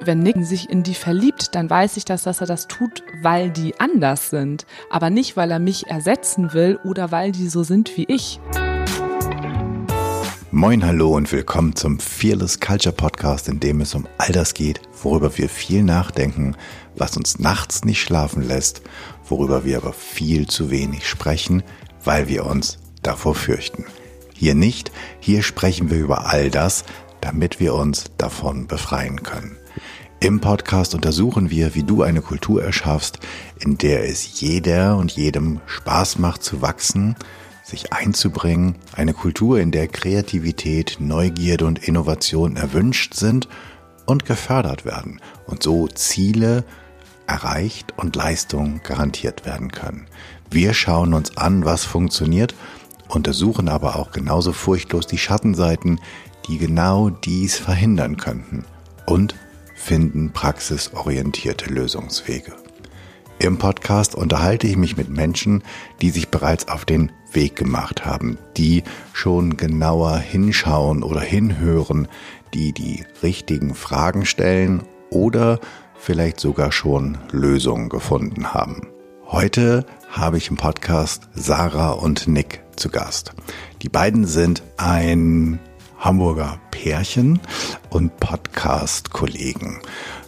wenn Nick sich in die verliebt, dann weiß ich, dass, dass er das tut, weil die anders sind, aber nicht, weil er mich ersetzen will oder weil die so sind wie ich. Moin, hallo und willkommen zum Fearless Culture Podcast, in dem es um all das geht, worüber wir viel nachdenken, was uns nachts nicht schlafen lässt, worüber wir aber viel zu wenig sprechen, weil wir uns davor fürchten. Hier nicht, hier sprechen wir über all das, damit wir uns davon befreien können. Im Podcast untersuchen wir, wie du eine Kultur erschaffst, in der es jeder und jedem Spaß macht zu wachsen, sich einzubringen, eine Kultur, in der Kreativität, Neugierde und Innovation erwünscht sind und gefördert werden und so Ziele erreicht und Leistungen garantiert werden können. Wir schauen uns an, was funktioniert, untersuchen aber auch genauso furchtlos die Schattenseiten, die genau dies verhindern könnten und finden praxisorientierte Lösungswege. Im Podcast unterhalte ich mich mit Menschen, die sich bereits auf den Weg gemacht haben, die schon genauer hinschauen oder hinhören, die die richtigen Fragen stellen oder vielleicht sogar schon Lösungen gefunden haben. Heute habe ich im Podcast Sarah und Nick zu Gast. Die beiden sind ein Hamburger Pärchen und Podcast-Kollegen.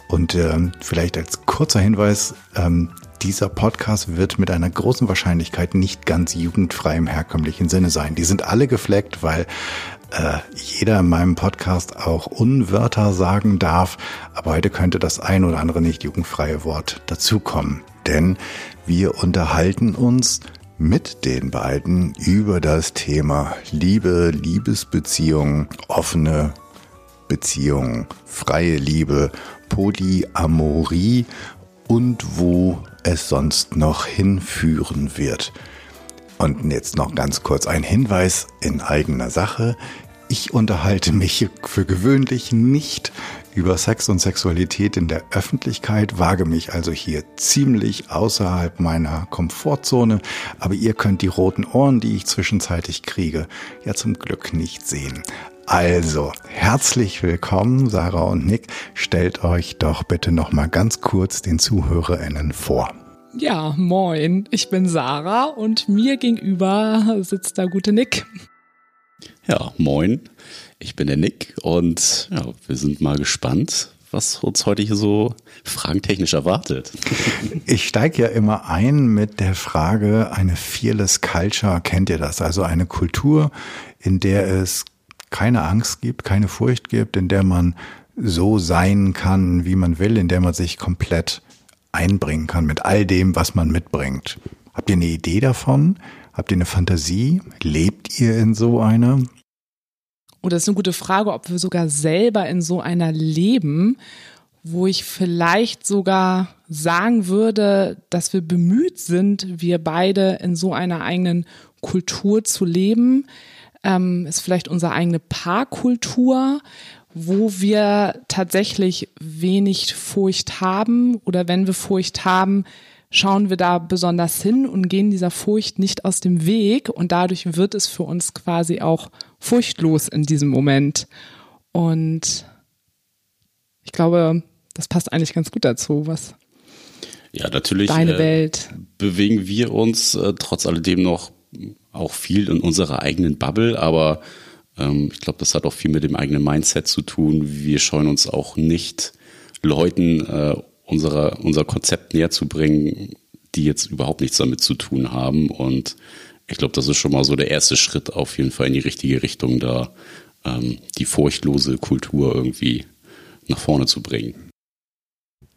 Und ähm, vielleicht als kurzer Hinweis, ähm, dieser Podcast wird mit einer großen Wahrscheinlichkeit nicht ganz jugendfrei im herkömmlichen Sinne sein. Die sind alle gefleckt, weil äh, jeder in meinem Podcast auch Unwörter sagen darf. Aber heute könnte das ein oder andere nicht jugendfreie Wort dazukommen. Denn wir unterhalten uns mit den beiden über das Thema Liebe, Liebesbeziehungen, offene Beziehungen, freie Liebe, Polyamorie und wo es sonst noch hinführen wird. Und jetzt noch ganz kurz ein Hinweis in eigener Sache. Ich unterhalte mich für gewöhnlich nicht über Sex und Sexualität in der Öffentlichkeit, wage mich also hier ziemlich außerhalb meiner Komfortzone, aber ihr könnt die roten Ohren, die ich zwischenzeitlich kriege, ja zum Glück nicht sehen. Also, herzlich willkommen, Sarah und Nick. Stellt euch doch bitte noch mal ganz kurz den ZuhörerInnen vor. Ja, moin. Ich bin Sarah und mir gegenüber sitzt der gute Nick. Ja, moin. Ich bin der Nick und ja, wir sind mal gespannt, was uns heute hier so fragentechnisch erwartet. Ich steige ja immer ein mit der Frage, eine Fearless Culture, kennt ihr das? Also eine Kultur, in der es keine Angst gibt, keine Furcht gibt, in der man so sein kann, wie man will, in der man sich komplett einbringen kann mit all dem, was man mitbringt. Habt ihr eine Idee davon? Habt ihr eine Fantasie? Lebt ihr in so einer? Oder ist eine gute Frage, ob wir sogar selber in so einer leben, wo ich vielleicht sogar sagen würde, dass wir bemüht sind, wir beide in so einer eigenen Kultur zu leben. Ähm, ist vielleicht unsere eigene Paarkultur, wo wir tatsächlich wenig Furcht haben oder wenn wir Furcht haben, schauen wir da besonders hin und gehen dieser Furcht nicht aus dem Weg und dadurch wird es für uns quasi auch furchtlos in diesem Moment. Und ich glaube, das passt eigentlich ganz gut dazu, was ja, natürlich deine äh, Welt. bewegen wir uns äh, trotz alledem noch auch viel in unserer eigenen Bubble, aber ähm, ich glaube, das hat auch viel mit dem eigenen Mindset zu tun. Wir scheuen uns auch nicht, Leuten äh, unserer, unser Konzept näher zu bringen, die jetzt überhaupt nichts damit zu tun haben. Und ich glaube, das ist schon mal so der erste Schritt auf jeden Fall in die richtige Richtung, da ähm, die furchtlose Kultur irgendwie nach vorne zu bringen.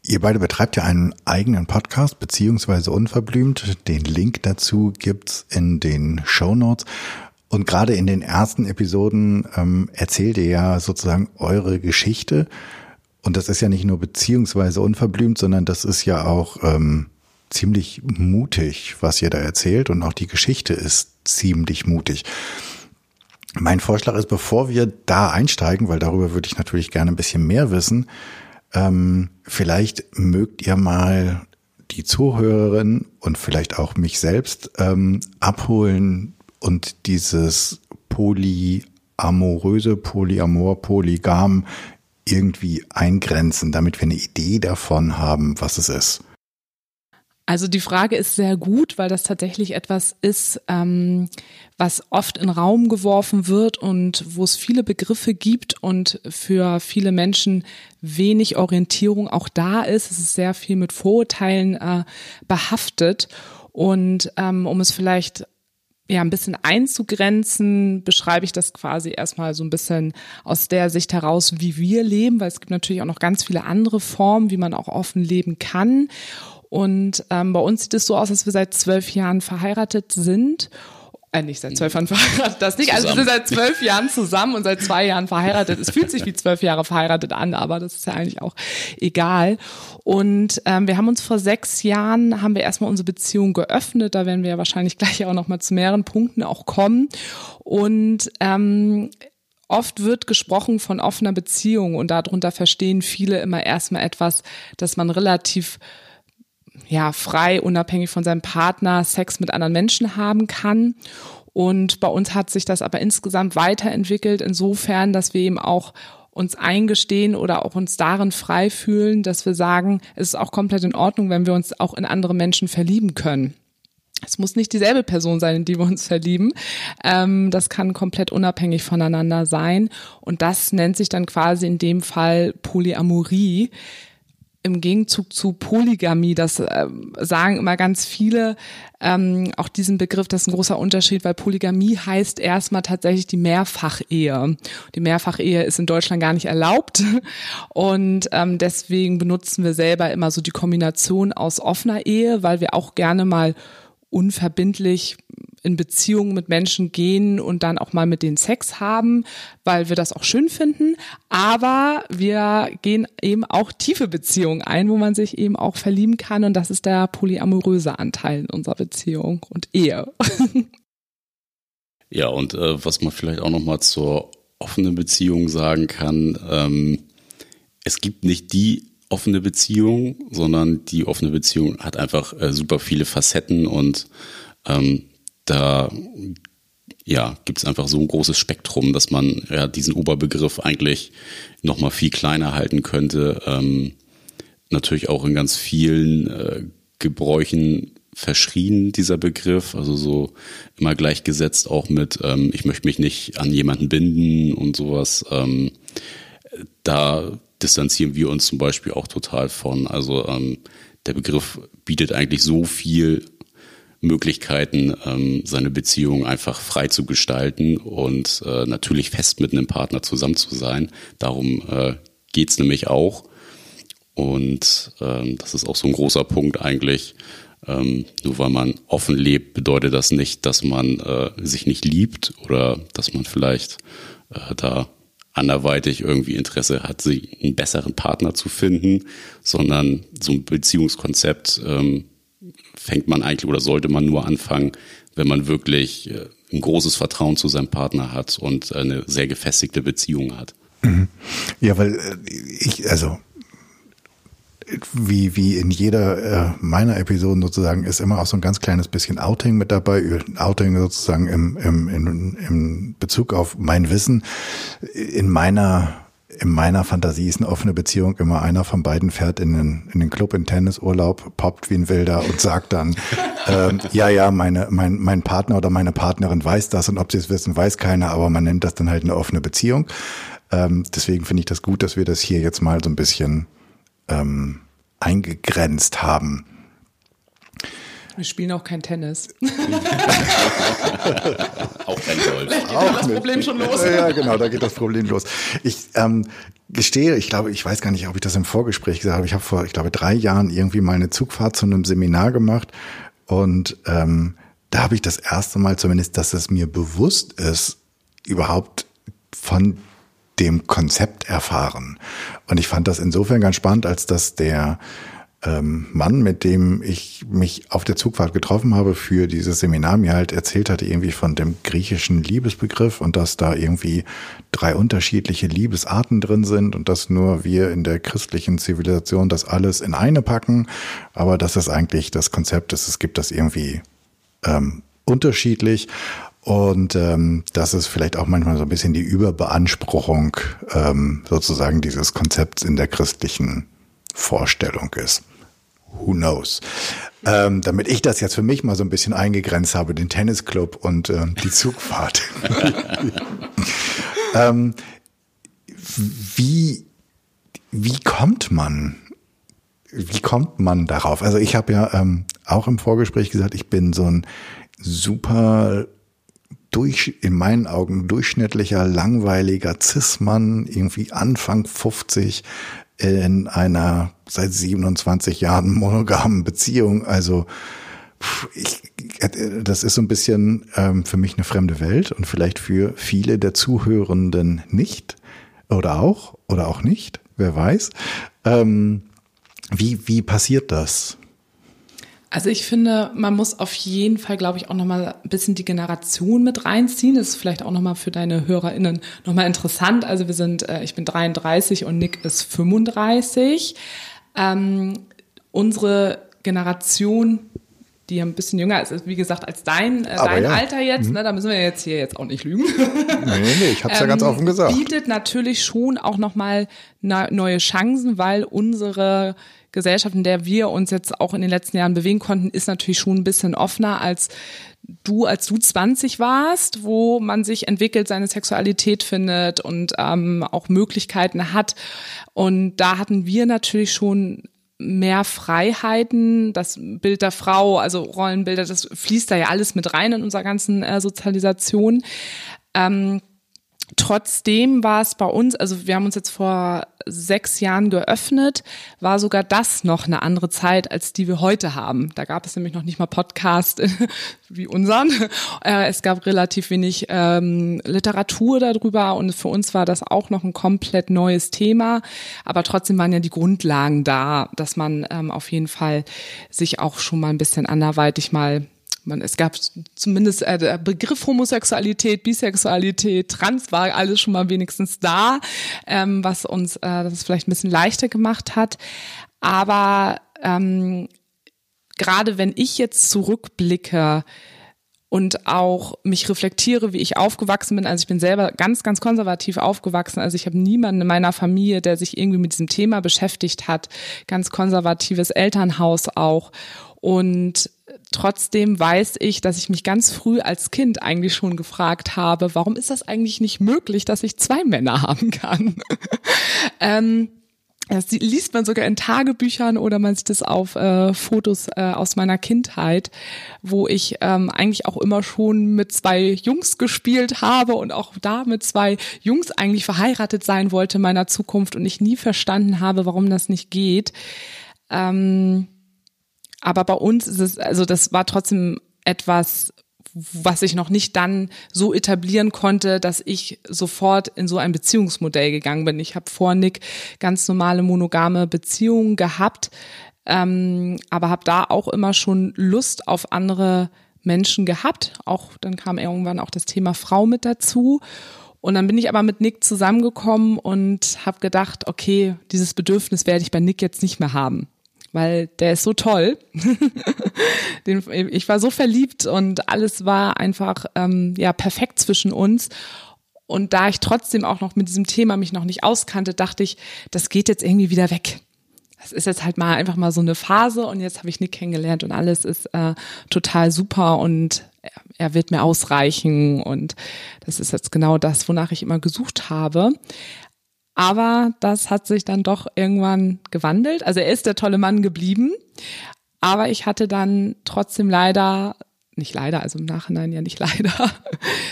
Ihr beide betreibt ja einen eigenen Podcast, beziehungsweise unverblümt. Den Link dazu gibt's in den Show Notes. Und gerade in den ersten Episoden ähm, erzählt ihr ja sozusagen eure Geschichte. Und das ist ja nicht nur beziehungsweise unverblümt, sondern das ist ja auch ähm, ziemlich mutig, was ihr da erzählt. Und auch die Geschichte ist ziemlich mutig. Mein Vorschlag ist, bevor wir da einsteigen, weil darüber würde ich natürlich gerne ein bisschen mehr wissen, ähm, vielleicht mögt ihr mal die Zuhörerin und vielleicht auch mich selbst ähm, abholen und dieses polyamoröse, polyamor, polygam irgendwie eingrenzen, damit wir eine Idee davon haben, was es ist? Also die Frage ist sehr gut, weil das tatsächlich etwas ist, ähm, was oft in Raum geworfen wird und wo es viele Begriffe gibt und für viele Menschen wenig Orientierung auch da ist. Es ist sehr viel mit Vorurteilen äh, behaftet. Und ähm, um es vielleicht ja, ein bisschen einzugrenzen, beschreibe ich das quasi erstmal so ein bisschen aus der Sicht heraus, wie wir leben, weil es gibt natürlich auch noch ganz viele andere Formen, wie man auch offen leben kann. Und ähm, bei uns sieht es so aus, dass wir seit zwölf Jahren verheiratet sind äh, nicht seit zwölf Jahren verheiratet, das nicht. Also wir sind seit zwölf Jahren zusammen und seit zwei Jahren verheiratet. Es fühlt sich wie zwölf Jahre verheiratet an, aber das ist ja eigentlich auch egal. Und ähm, wir haben uns vor sechs Jahren, haben wir erstmal unsere Beziehung geöffnet. Da werden wir ja wahrscheinlich gleich auch nochmal zu mehreren Punkten auch kommen. Und ähm, Oft wird gesprochen von offener Beziehung und darunter verstehen viele immer erstmal etwas, dass man relativ ja, frei, unabhängig von seinem Partner Sex mit anderen Menschen haben kann. Und bei uns hat sich das aber insgesamt weiterentwickelt, insofern, dass wir eben auch uns eingestehen oder auch uns darin frei fühlen, dass wir sagen, es ist auch komplett in Ordnung, wenn wir uns auch in andere Menschen verlieben können. Es muss nicht dieselbe Person sein, in die wir uns verlieben. Ähm, das kann komplett unabhängig voneinander sein. Und das nennt sich dann quasi in dem Fall Polyamorie im Gegenzug zu Polygamie, das äh, sagen immer ganz viele, ähm, auch diesen Begriff, das ist ein großer Unterschied, weil Polygamie heißt erstmal tatsächlich die Mehrfachehe. Die Mehrfachehe ist in Deutschland gar nicht erlaubt und ähm, deswegen benutzen wir selber immer so die Kombination aus offener Ehe, weil wir auch gerne mal unverbindlich in Beziehungen mit Menschen gehen und dann auch mal mit denen Sex haben, weil wir das auch schön finden. Aber wir gehen eben auch tiefe Beziehungen ein, wo man sich eben auch verlieben kann. Und das ist der polyamoröse Anteil in unserer Beziehung und Ehe. Ja, und äh, was man vielleicht auch nochmal zur offenen Beziehung sagen kann, ähm, es gibt nicht die offene Beziehung, sondern die offene Beziehung hat einfach äh, super viele Facetten und ähm, da ja, gibt es einfach so ein großes Spektrum, dass man ja diesen Oberbegriff eigentlich nochmal viel kleiner halten könnte. Ähm, natürlich auch in ganz vielen äh, Gebräuchen verschrien, dieser Begriff. Also so immer gleichgesetzt auch mit, ähm, ich möchte mich nicht an jemanden binden und sowas. Ähm, da distanzieren wir uns zum Beispiel auch total von. Also ähm, der Begriff bietet eigentlich so viel Möglichkeiten, ähm, seine Beziehung einfach frei zu gestalten und äh, natürlich fest mit einem Partner zusammen zu sein. Darum äh, geht's nämlich auch. Und ähm, das ist auch so ein großer Punkt eigentlich. Ähm, nur weil man offen lebt, bedeutet das nicht, dass man äh, sich nicht liebt oder dass man vielleicht äh, da anderweitig irgendwie Interesse hat, sich einen besseren Partner zu finden, sondern so ein Beziehungskonzept ähm, fängt man eigentlich oder sollte man nur anfangen, wenn man wirklich äh, ein großes Vertrauen zu seinem Partner hat und eine sehr gefestigte Beziehung hat. Mhm. Ja, weil äh, ich, also wie, wie in jeder äh, meiner Episoden sozusagen ist immer auch so ein ganz kleines bisschen Outing mit dabei. Outing sozusagen im, im, im, im Bezug auf mein Wissen. In meiner in meiner Fantasie ist eine offene Beziehung immer einer von beiden fährt in den, in den Club in Tennisurlaub, poppt wie ein Wilder und sagt dann, ähm, ja, ja, meine, mein, mein Partner oder meine Partnerin weiß das und ob sie es wissen, weiß keiner, aber man nennt das dann halt eine offene Beziehung. Ähm, deswegen finde ich das gut, dass wir das hier jetzt mal so ein bisschen ähm, eingegrenzt haben. Wir spielen auch kein Tennis. auch kein Golf. Vielleicht geht auch das Problem schon los. Ja, genau, da geht das Problem los. Ich ähm, gestehe, ich glaube, ich weiß gar nicht, ob ich das im Vorgespräch gesagt habe. Ich habe vor, ich glaube, drei Jahren irgendwie mal eine Zugfahrt zu einem Seminar gemacht und ähm, da habe ich das erste Mal zumindest, dass es mir bewusst ist, überhaupt von dem Konzept erfahren. Und ich fand das insofern ganz spannend, als dass der ähm, Mann, mit dem ich mich auf der Zugfahrt getroffen habe für dieses Seminar, mir halt erzählt hatte irgendwie von dem griechischen Liebesbegriff und dass da irgendwie drei unterschiedliche Liebesarten drin sind und dass nur wir in der christlichen Zivilisation das alles in eine packen, aber dass das eigentlich das Konzept ist, es gibt das irgendwie ähm, unterschiedlich Und ähm, dass es vielleicht auch manchmal so ein bisschen die Überbeanspruchung ähm, sozusagen dieses Konzepts in der christlichen Vorstellung ist. Who knows? Ähm, damit ich das jetzt für mich mal so ein bisschen eingegrenzt habe, den Tennisclub und ähm, die Zugfahrt. ähm, wie, wie kommt man wie kommt man darauf? Also ich habe ja ähm, auch im Vorgespräch gesagt, ich bin so ein super durch, in meinen Augen durchschnittlicher, langweiliger Cis-Mann, irgendwie Anfang 50 in einer seit 27 Jahren monogamen Beziehung. Also ich, das ist so ein bisschen ähm, für mich eine fremde Welt und vielleicht für viele der Zuhörenden nicht oder auch oder auch nicht, wer weiß. Ähm, wie, wie passiert das? Also ich finde, man muss auf jeden Fall, glaube ich, auch nochmal ein bisschen die Generation mit reinziehen. Das ist vielleicht auch nochmal für deine HörerInnen nochmal interessant. Also wir sind, äh, ich bin 33 und Nick ist 35. Ähm, unsere Generation, die ein bisschen jünger ist, wie gesagt, als dein, äh, dein ja. Alter jetzt, mhm. ne, da müssen wir jetzt hier jetzt auch nicht lügen. Nee, nee, ich habe es ja ganz offen gesagt. Bietet natürlich schon auch nochmal neue Chancen, weil unsere Gesellschaft, in der wir uns jetzt auch in den letzten Jahren bewegen konnten, ist natürlich schon ein bisschen offener als du, als du 20 warst, wo man sich entwickelt, seine Sexualität findet und ähm, auch Möglichkeiten hat. Und da hatten wir natürlich schon mehr Freiheiten, das Bild der Frau, also Rollenbilder, das fließt da ja alles mit rein in unserer ganzen äh, Sozialisation. Ähm, Trotzdem war es bei uns, also wir haben uns jetzt vor sechs Jahren geöffnet, war sogar das noch eine andere Zeit, als die wir heute haben. Da gab es nämlich noch nicht mal Podcast wie unseren. Äh, es gab relativ wenig ähm, Literatur darüber und für uns war das auch noch ein komplett neues Thema. Aber trotzdem waren ja die Grundlagen da, dass man ähm, auf jeden Fall sich auch schon mal ein bisschen anderweitig mal man, es gab zumindest äh, der Begriff Homosexualität, Bisexualität, Trans war alles schon mal wenigstens da, ähm, was uns äh, das vielleicht ein bisschen leichter gemacht hat. Aber ähm, gerade wenn ich jetzt zurückblicke, und auch mich reflektiere, wie ich aufgewachsen bin. Also ich bin selber ganz, ganz konservativ aufgewachsen. Also ich habe niemanden in meiner Familie, der sich irgendwie mit diesem Thema beschäftigt hat. Ganz konservatives Elternhaus auch. Und trotzdem weiß ich, dass ich mich ganz früh als Kind eigentlich schon gefragt habe, warum ist das eigentlich nicht möglich, dass ich zwei Männer haben kann? ähm, das liest man sogar in Tagebüchern oder man sieht es auf äh, Fotos äh, aus meiner Kindheit, wo ich ähm, eigentlich auch immer schon mit zwei Jungs gespielt habe und auch da mit zwei Jungs eigentlich verheiratet sein wollte in meiner Zukunft und ich nie verstanden habe, warum das nicht geht. Ähm, aber bei uns ist es, also das war trotzdem etwas, was ich noch nicht dann so etablieren konnte, dass ich sofort in so ein Beziehungsmodell gegangen bin. Ich habe vor Nick ganz normale monogame Beziehungen gehabt, ähm, aber habe da auch immer schon Lust auf andere Menschen gehabt. Auch dann kam irgendwann auch das Thema Frau mit dazu. Und dann bin ich aber mit Nick zusammengekommen und habe gedacht, okay, dieses Bedürfnis werde ich bei Nick jetzt nicht mehr haben weil der ist so toll. Den, ich war so verliebt und alles war einfach ähm, ja perfekt zwischen uns. Und da ich trotzdem auch noch mit diesem Thema mich noch nicht auskannte, dachte ich, das geht jetzt irgendwie wieder weg. Das ist jetzt halt mal einfach mal so eine Phase und jetzt habe ich Nick kennengelernt und alles ist äh, total super und er wird mir ausreichen und das ist jetzt genau das, wonach ich immer gesucht habe. Aber das hat sich dann doch irgendwann gewandelt. Also er ist der tolle Mann geblieben. Aber ich hatte dann trotzdem leider, nicht leider, also im Nachhinein ja nicht leider,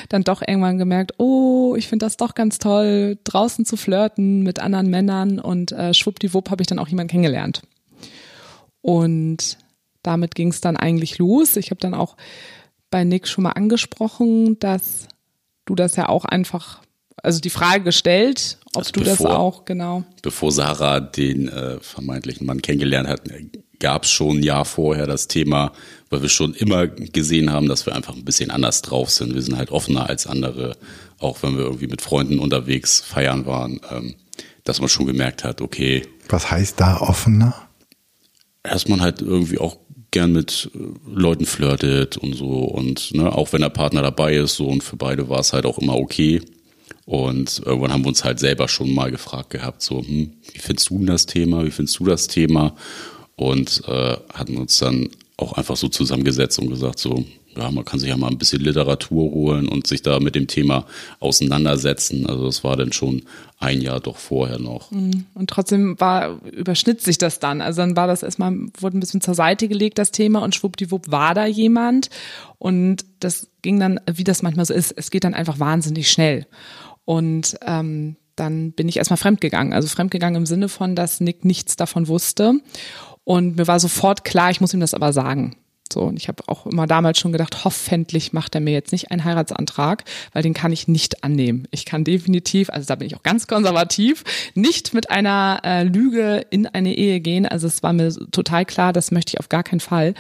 dann doch irgendwann gemerkt, oh, ich finde das doch ganz toll, draußen zu flirten mit anderen Männern und äh, schwuppdiwupp habe ich dann auch jemanden kennengelernt. Und damit ging es dann eigentlich los. Ich habe dann auch bei Nick schon mal angesprochen, dass du das ja auch einfach also die Frage gestellt, ob also du bevor, das auch, genau. Bevor Sarah den äh, vermeintlichen Mann kennengelernt hat, gab es schon ein Jahr vorher das Thema, weil wir schon immer gesehen haben, dass wir einfach ein bisschen anders drauf sind. Wir sind halt offener als andere, auch wenn wir irgendwie mit Freunden unterwegs feiern waren, ähm, dass man schon gemerkt hat, okay. Was heißt da offener? Dass man halt irgendwie auch gern mit äh, Leuten flirtet und so und ne, auch wenn der Partner dabei ist so und für beide war es halt auch immer okay. Und irgendwann haben wir uns halt selber schon mal gefragt gehabt, so, hm, wie findest du denn das Thema, wie findest du das Thema? Und äh, hatten uns dann auch einfach so zusammengesetzt und gesagt, so, ja, man kann sich ja mal ein bisschen Literatur holen und sich da mit dem Thema auseinandersetzen. Also das war dann schon ein Jahr doch vorher noch. Mhm. Und trotzdem war, überschnitt sich das dann. Also dann war das erstmal, wurde ein bisschen zur Seite gelegt, das Thema, und schwuppdiwupp war da jemand. Und das ging dann, wie das manchmal so ist, es geht dann einfach wahnsinnig schnell. Und ähm, dann bin ich erstmal fremdgegangen. Also fremdgegangen im Sinne von, dass Nick nichts davon wusste. Und mir war sofort klar, ich muss ihm das aber sagen. So, und ich habe auch immer damals schon gedacht, hoffentlich macht er mir jetzt nicht einen Heiratsantrag, weil den kann ich nicht annehmen. Ich kann definitiv, also da bin ich auch ganz konservativ, nicht mit einer äh, Lüge in eine Ehe gehen. Also es war mir total klar, das möchte ich auf gar keinen Fall.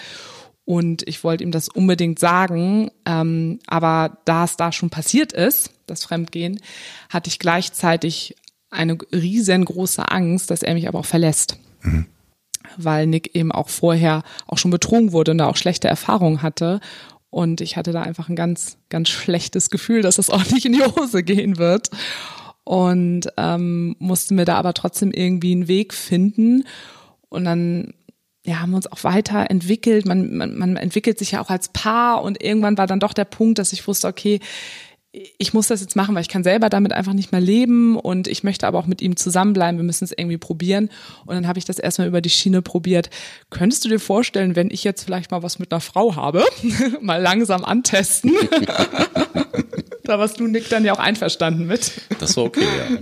Und ich wollte ihm das unbedingt sagen, ähm, aber da es da schon passiert ist, das Fremdgehen, hatte ich gleichzeitig eine riesengroße Angst, dass er mich aber auch verlässt. Mhm weil Nick eben auch vorher auch schon betrogen wurde und da auch schlechte Erfahrungen hatte. Und ich hatte da einfach ein ganz, ganz schlechtes Gefühl, dass es auch nicht in die Hose gehen wird. Und ähm, musste mir da aber trotzdem irgendwie einen Weg finden. Und dann ja, haben uns auch weiterentwickelt. Man, man, man entwickelt sich ja auch als Paar und irgendwann war dann doch der Punkt, dass ich wusste, okay, ich muss das jetzt machen, weil ich kann selber damit einfach nicht mehr leben und ich möchte aber auch mit ihm zusammenbleiben. Wir müssen es irgendwie probieren. Und dann habe ich das erstmal über die Schiene probiert. Könntest du dir vorstellen, wenn ich jetzt vielleicht mal was mit einer Frau habe, mal langsam antesten? da warst du, Nick, dann ja auch einverstanden mit. Das war okay, ja.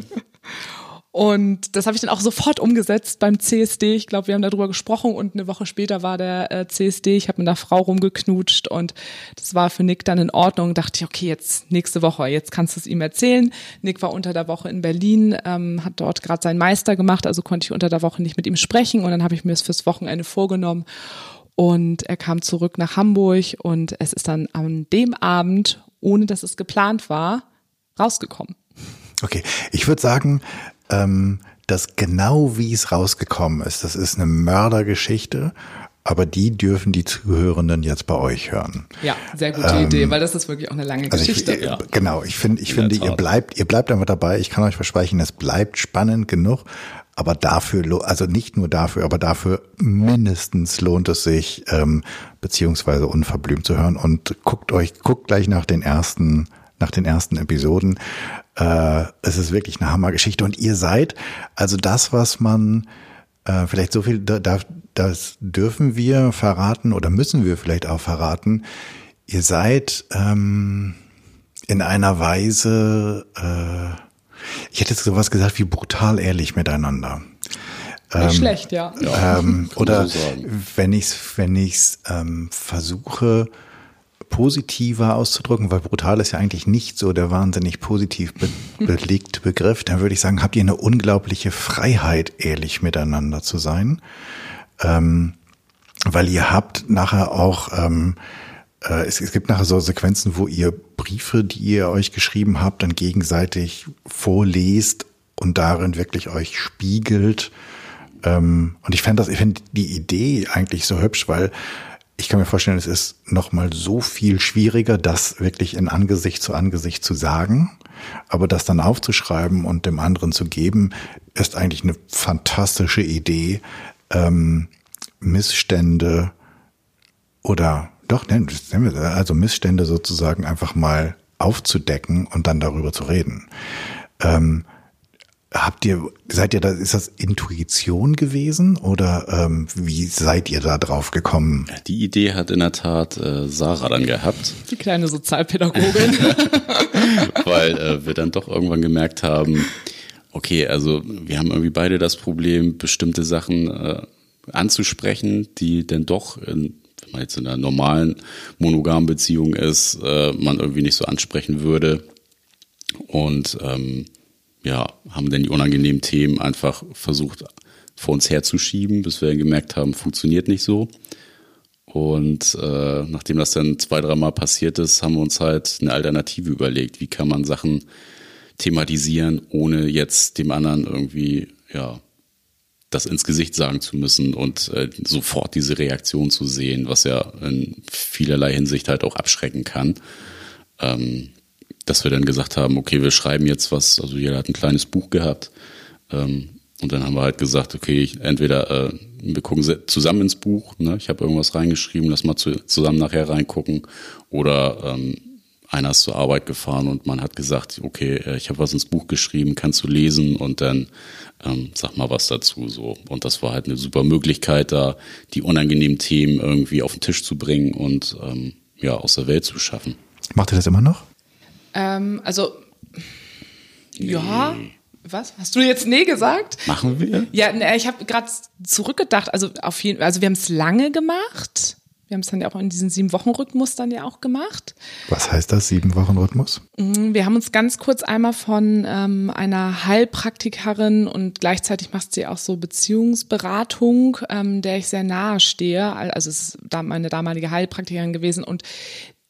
Und das habe ich dann auch sofort umgesetzt beim CSD. Ich glaube, wir haben darüber gesprochen und eine Woche später war der äh, CSD. Ich habe mit einer Frau rumgeknutscht und das war für Nick dann in Ordnung. Dachte ich, okay, jetzt nächste Woche, jetzt kannst du es ihm erzählen. Nick war unter der Woche in Berlin, ähm, hat dort gerade seinen Meister gemacht, also konnte ich unter der Woche nicht mit ihm sprechen und dann habe ich mir es fürs Wochenende vorgenommen. Und er kam zurück nach Hamburg und es ist dann an dem Abend, ohne dass es geplant war, rausgekommen. Okay, ich würde sagen, ähm, dass genau wie es rausgekommen ist, das ist eine Mördergeschichte, aber die dürfen die Zuhörenden jetzt bei euch hören. Ja, sehr gute ähm, Idee, weil das ist wirklich auch eine lange also Geschichte. Ich, ja. Genau, ich finde, ich finde, ihr bleibt, ihr bleibt einfach dabei. Ich kann euch versprechen, es bleibt spannend genug. Aber dafür, also nicht nur dafür, aber dafür mindestens lohnt es sich, ähm, beziehungsweise unverblümt zu hören. Und guckt euch, guckt gleich nach den ersten, nach den ersten Episoden. Äh, es ist wirklich eine Hammergeschichte. Und ihr seid also das, was man äh, vielleicht so viel, da, das dürfen wir verraten oder müssen wir vielleicht auch verraten. Ihr seid ähm, in einer Weise, äh, ich hätte jetzt sowas gesagt wie brutal ehrlich miteinander. Nicht ähm, schlecht, ja. Ähm, oder so wenn ich es wenn ich's, ähm, versuche, positiver auszudrücken, weil brutal ist ja eigentlich nicht so der wahnsinnig positiv be belegte Begriff, dann würde ich sagen, habt ihr eine unglaubliche Freiheit, ehrlich miteinander zu sein. Ähm, weil ihr habt nachher auch, ähm, äh, es, es, gibt nachher so Sequenzen, wo ihr Briefe, die ihr euch geschrieben habt, dann gegenseitig vorlest und darin wirklich euch spiegelt. Ähm, und ich fände das, ich finde die Idee eigentlich so hübsch, weil ich kann mir vorstellen, es ist noch mal so viel schwieriger, das wirklich in Angesicht zu Angesicht zu sagen. Aber das dann aufzuschreiben und dem anderen zu geben, ist eigentlich eine fantastische Idee, ähm, Missstände oder doch, also Missstände sozusagen einfach mal aufzudecken und dann darüber zu reden. Ähm, Habt ihr, seid ihr da, ist das Intuition gewesen oder ähm, wie seid ihr da drauf gekommen? Die Idee hat in der Tat äh, Sarah dann gehabt. Die kleine Sozialpädagogin. Weil äh, wir dann doch irgendwann gemerkt haben, okay, also wir haben irgendwie beide das Problem, bestimmte Sachen äh, anzusprechen, die denn doch in wenn man jetzt in einer normalen monogamen Beziehung ist, äh, man irgendwie nicht so ansprechen würde. Und ähm, ja, haben dann die unangenehmen Themen einfach versucht vor uns herzuschieben, bis wir gemerkt haben, funktioniert nicht so. Und äh, nachdem das dann zwei, dreimal passiert ist, haben wir uns halt eine Alternative überlegt. Wie kann man Sachen thematisieren, ohne jetzt dem anderen irgendwie, ja, das ins Gesicht sagen zu müssen und äh, sofort diese Reaktion zu sehen, was ja in vielerlei Hinsicht halt auch abschrecken kann. Ähm, dass wir dann gesagt haben, okay, wir schreiben jetzt was, also jeder hat ein kleines Buch gehabt. Ähm, und dann haben wir halt gesagt, okay, entweder äh, wir gucken zusammen ins Buch, ne? ich habe irgendwas reingeschrieben, lass mal zu, zusammen nachher reingucken. Oder ähm, einer ist zur Arbeit gefahren und man hat gesagt, okay, äh, ich habe was ins Buch geschrieben, kannst du lesen und dann ähm, sag mal was dazu so. Und das war halt eine super Möglichkeit, da die unangenehmen Themen irgendwie auf den Tisch zu bringen und ähm, ja, aus der Welt zu schaffen. Macht ihr das immer noch? Ähm, also nee. ja. Was? Hast du jetzt nee gesagt? Machen wir? Ja, nee, ich habe gerade zurückgedacht. Also auf jeden, also wir haben es lange gemacht. Wir haben es dann ja auch in diesen sieben Wochen Rhythmus dann ja auch gemacht. Was heißt das, sieben Wochen Rhythmus? Mm, wir haben uns ganz kurz einmal von ähm, einer Heilpraktikerin und gleichzeitig macht sie auch so Beziehungsberatung, ähm, der ich sehr nahe stehe. Also es ist da meine damalige Heilpraktikerin gewesen und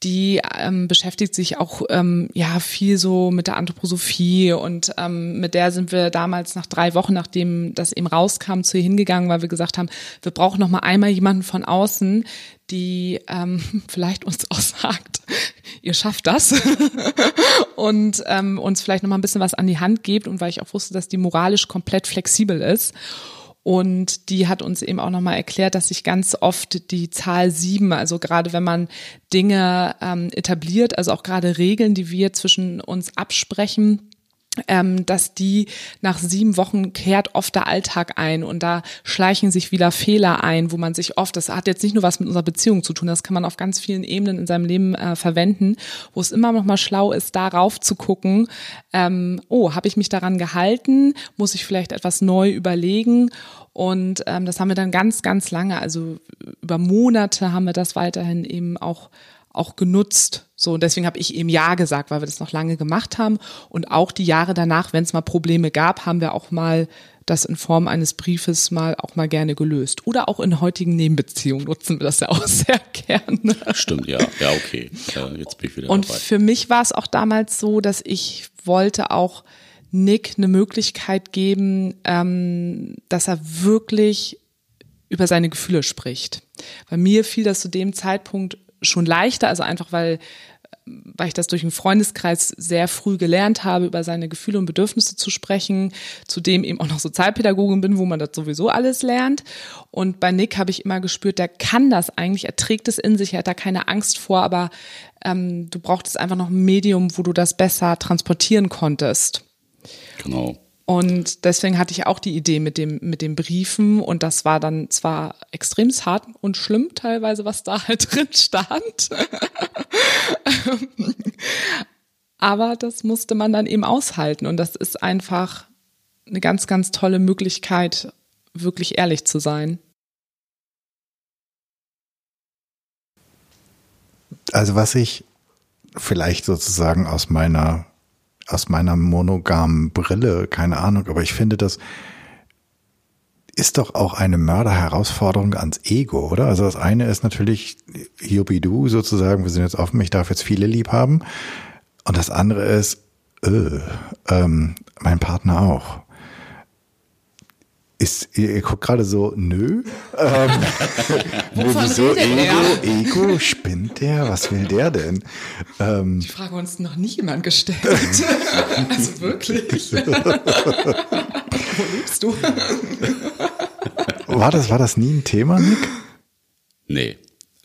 die ähm, beschäftigt sich auch ähm, ja viel so mit der Anthroposophie und ähm, mit der sind wir damals nach drei Wochen, nachdem das eben rauskam, zu ihr hingegangen, weil wir gesagt haben, wir brauchen noch mal einmal jemanden von außen, die ähm, vielleicht uns auch sagt, ihr schafft das und ähm, uns vielleicht noch mal ein bisschen was an die Hand gibt und weil ich auch wusste, dass die moralisch komplett flexibel ist. Und die hat uns eben auch nochmal erklärt, dass sich ganz oft die Zahl sieben, also gerade wenn man Dinge ähm, etabliert, also auch gerade Regeln, die wir zwischen uns absprechen, ähm, dass die nach sieben Wochen kehrt oft der Alltag ein und da schleichen sich wieder Fehler ein, wo man sich oft, das hat jetzt nicht nur was mit unserer Beziehung zu tun, das kann man auf ganz vielen Ebenen in seinem Leben äh, verwenden, wo es immer noch mal schlau ist, darauf zu gucken, ähm, oh, habe ich mich daran gehalten, muss ich vielleicht etwas neu überlegen? Und ähm, das haben wir dann ganz, ganz lange, also über Monate haben wir das weiterhin eben auch auch genutzt. So, und deswegen habe ich eben Ja gesagt, weil wir das noch lange gemacht haben. Und auch die Jahre danach, wenn es mal Probleme gab, haben wir auch mal das in Form eines Briefes mal auch mal gerne gelöst. Oder auch in heutigen Nebenbeziehungen nutzen wir das ja auch sehr gerne. Stimmt, ja. Ja, okay. Ja, jetzt bin ich wieder Und dabei. für mich war es auch damals so, dass ich wollte auch Nick eine Möglichkeit geben, ähm, dass er wirklich über seine Gefühle spricht. Bei mir fiel das zu dem Zeitpunkt schon leichter, also einfach weil weil ich das durch einen Freundeskreis sehr früh gelernt habe, über seine Gefühle und Bedürfnisse zu sprechen, zudem eben auch noch Sozialpädagogin bin, wo man das sowieso alles lernt. Und bei Nick habe ich immer gespürt, der kann das eigentlich, er trägt es in sich, er hat da keine Angst vor, aber ähm, du brauchtest einfach noch ein Medium, wo du das besser transportieren konntest. Genau. Und deswegen hatte ich auch die Idee mit dem, mit den Briefen und das war dann zwar extrem hart und schlimm teilweise, was da halt drin stand. Aber das musste man dann eben aushalten und das ist einfach eine ganz, ganz tolle Möglichkeit, wirklich ehrlich zu sein. Also was ich vielleicht sozusagen aus meiner aus meiner monogamen Brille, keine Ahnung, aber ich finde, das ist doch auch eine Mörderherausforderung ans Ego, oder? Also das eine ist natürlich du sozusagen, wir sind jetzt offen, ich darf jetzt viele lieb haben. Und das andere ist, äh, ähm, mein Partner auch ist, ihr, ihr guckt gerade so, nö. Ähm, wieso Ego, Ego, spinnt der? Was will der denn? Ähm, Die Frage uns noch nie jemand gestellt. also wirklich. Wo lebst du? war, das, war das nie ein Thema, Nick? Nee.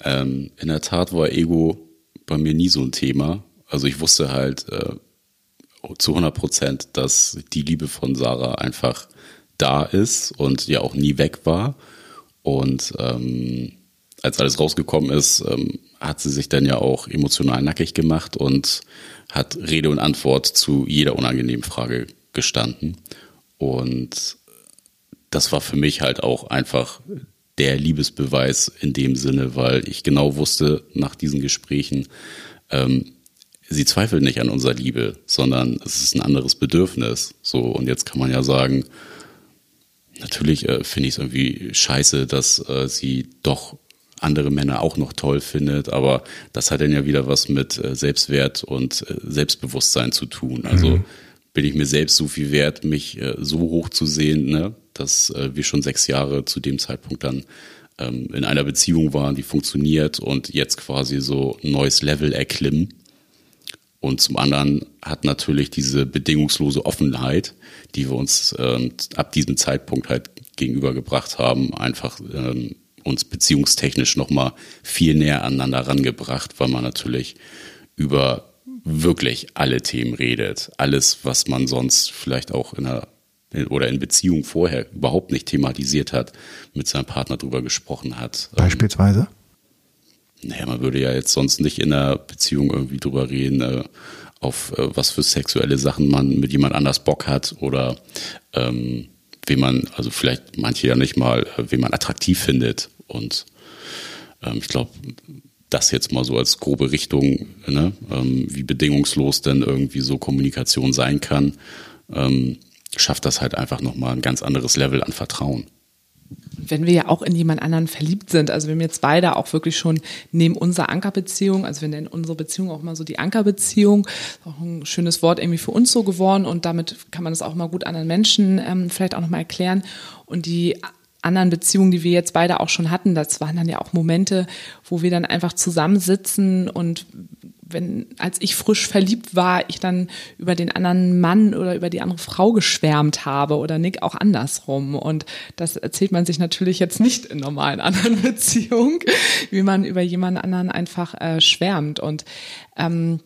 Ähm, in der Tat war Ego bei mir nie so ein Thema. Also ich wusste halt äh, zu 100 Prozent, dass die Liebe von Sarah einfach da ist und ja auch nie weg war. Und ähm, als alles rausgekommen ist, ähm, hat sie sich dann ja auch emotional nackig gemacht und hat Rede und Antwort zu jeder unangenehmen Frage gestanden. Und das war für mich halt auch einfach der Liebesbeweis in dem Sinne, weil ich genau wusste nach diesen Gesprächen, ähm, sie zweifelt nicht an unserer Liebe, sondern es ist ein anderes Bedürfnis. So, und jetzt kann man ja sagen, Natürlich äh, finde ich es irgendwie scheiße, dass äh, sie doch andere Männer auch noch toll findet, aber das hat dann ja wieder was mit äh, Selbstwert und äh, Selbstbewusstsein zu tun. Also mhm. bin ich mir selbst so viel wert, mich äh, so hoch zu sehen, ne? dass äh, wir schon sechs Jahre zu dem Zeitpunkt dann ähm, in einer Beziehung waren, die funktioniert und jetzt quasi so ein neues Level erklimmen. Und zum anderen hat natürlich diese bedingungslose Offenheit, die wir uns ähm, ab diesem Zeitpunkt halt gegenübergebracht haben, einfach ähm, uns beziehungstechnisch nochmal viel näher aneinander rangebracht, weil man natürlich über wirklich alle Themen redet. Alles, was man sonst vielleicht auch in einer oder in Beziehung vorher überhaupt nicht thematisiert hat, mit seinem Partner drüber gesprochen hat. Beispielsweise? Naja, man würde ja jetzt sonst nicht in einer Beziehung irgendwie drüber reden, äh, auf äh, was für sexuelle Sachen man mit jemand anders Bock hat oder ähm, wie man, also vielleicht manche ja nicht mal, äh, wen man attraktiv findet. Und ähm, ich glaube, das jetzt mal so als grobe Richtung, ne, ähm, wie bedingungslos denn irgendwie so Kommunikation sein kann, ähm, schafft das halt einfach nochmal ein ganz anderes Level an Vertrauen wenn wir ja auch in jemand anderen verliebt sind, also wir haben jetzt beide auch wirklich schon neben unserer Ankerbeziehung, also wir nennen unsere Beziehung auch mal so die Ankerbeziehung, auch ein schönes Wort irgendwie für uns so geworden und damit kann man das auch mal gut anderen Menschen ähm, vielleicht auch nochmal erklären. Und die anderen Beziehungen, die wir jetzt beide auch schon hatten, das waren dann ja auch Momente, wo wir dann einfach zusammensitzen und wenn, als ich frisch verliebt war, ich dann über den anderen Mann oder über die andere Frau geschwärmt habe oder Nick auch andersrum. Und das erzählt man sich natürlich jetzt nicht in normalen anderen Beziehungen, wie man über jemand anderen einfach äh, schwärmt. Und ähm,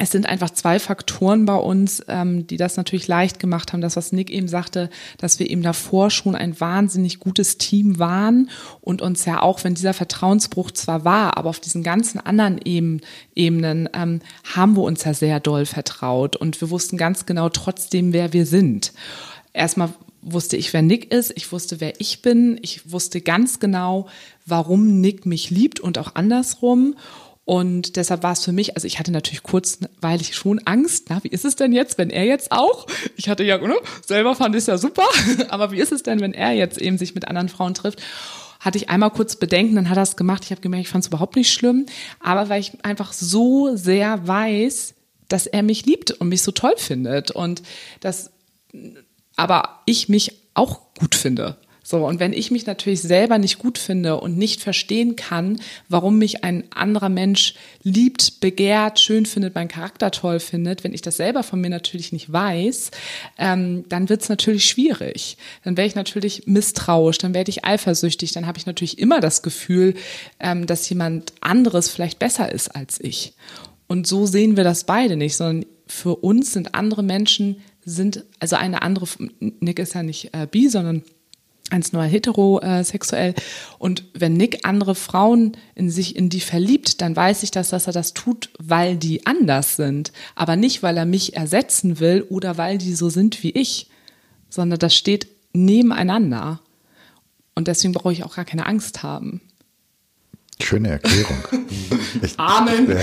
es sind einfach zwei Faktoren bei uns, ähm, die das natürlich leicht gemacht haben. Das, was Nick eben sagte, dass wir eben davor schon ein wahnsinnig gutes Team waren und uns ja auch, wenn dieser Vertrauensbruch zwar war, aber auf diesen ganzen anderen Eben, Ebenen ähm, haben wir uns ja sehr doll vertraut und wir wussten ganz genau trotzdem, wer wir sind. Erstmal wusste ich, wer Nick ist, ich wusste, wer ich bin, ich wusste ganz genau, warum Nick mich liebt und auch andersrum. Und deshalb war es für mich, also ich hatte natürlich kurzweilig schon Angst, na, wie ist es denn jetzt, wenn er jetzt auch? Ich hatte ja, ne, selber fand ich es ja super, aber wie ist es denn, wenn er jetzt eben sich mit anderen Frauen trifft? Hatte ich einmal kurz Bedenken, dann hat er es gemacht. Ich habe gemerkt, ich fand es überhaupt nicht schlimm. Aber weil ich einfach so sehr weiß, dass er mich liebt und mich so toll findet und dass aber ich mich auch gut finde. So, und wenn ich mich natürlich selber nicht gut finde und nicht verstehen kann, warum mich ein anderer Mensch liebt, begehrt, schön findet, meinen Charakter toll findet, wenn ich das selber von mir natürlich nicht weiß, ähm, dann wird es natürlich schwierig. Dann werde ich natürlich misstrauisch, dann werde ich eifersüchtig, dann habe ich natürlich immer das Gefühl, ähm, dass jemand anderes vielleicht besser ist als ich. Und so sehen wir das beide nicht, sondern für uns sind andere Menschen, sind, also eine andere, Nick ist ja nicht äh, bi, sondern als neuer heterosexuell. Und wenn Nick andere Frauen in sich, in die verliebt, dann weiß ich, dass, dass er das tut, weil die anders sind. Aber nicht, weil er mich ersetzen will oder weil die so sind wie ich, sondern das steht nebeneinander. Und deswegen brauche ich auch gar keine Angst haben. Schöne Erklärung. Ich, Amen.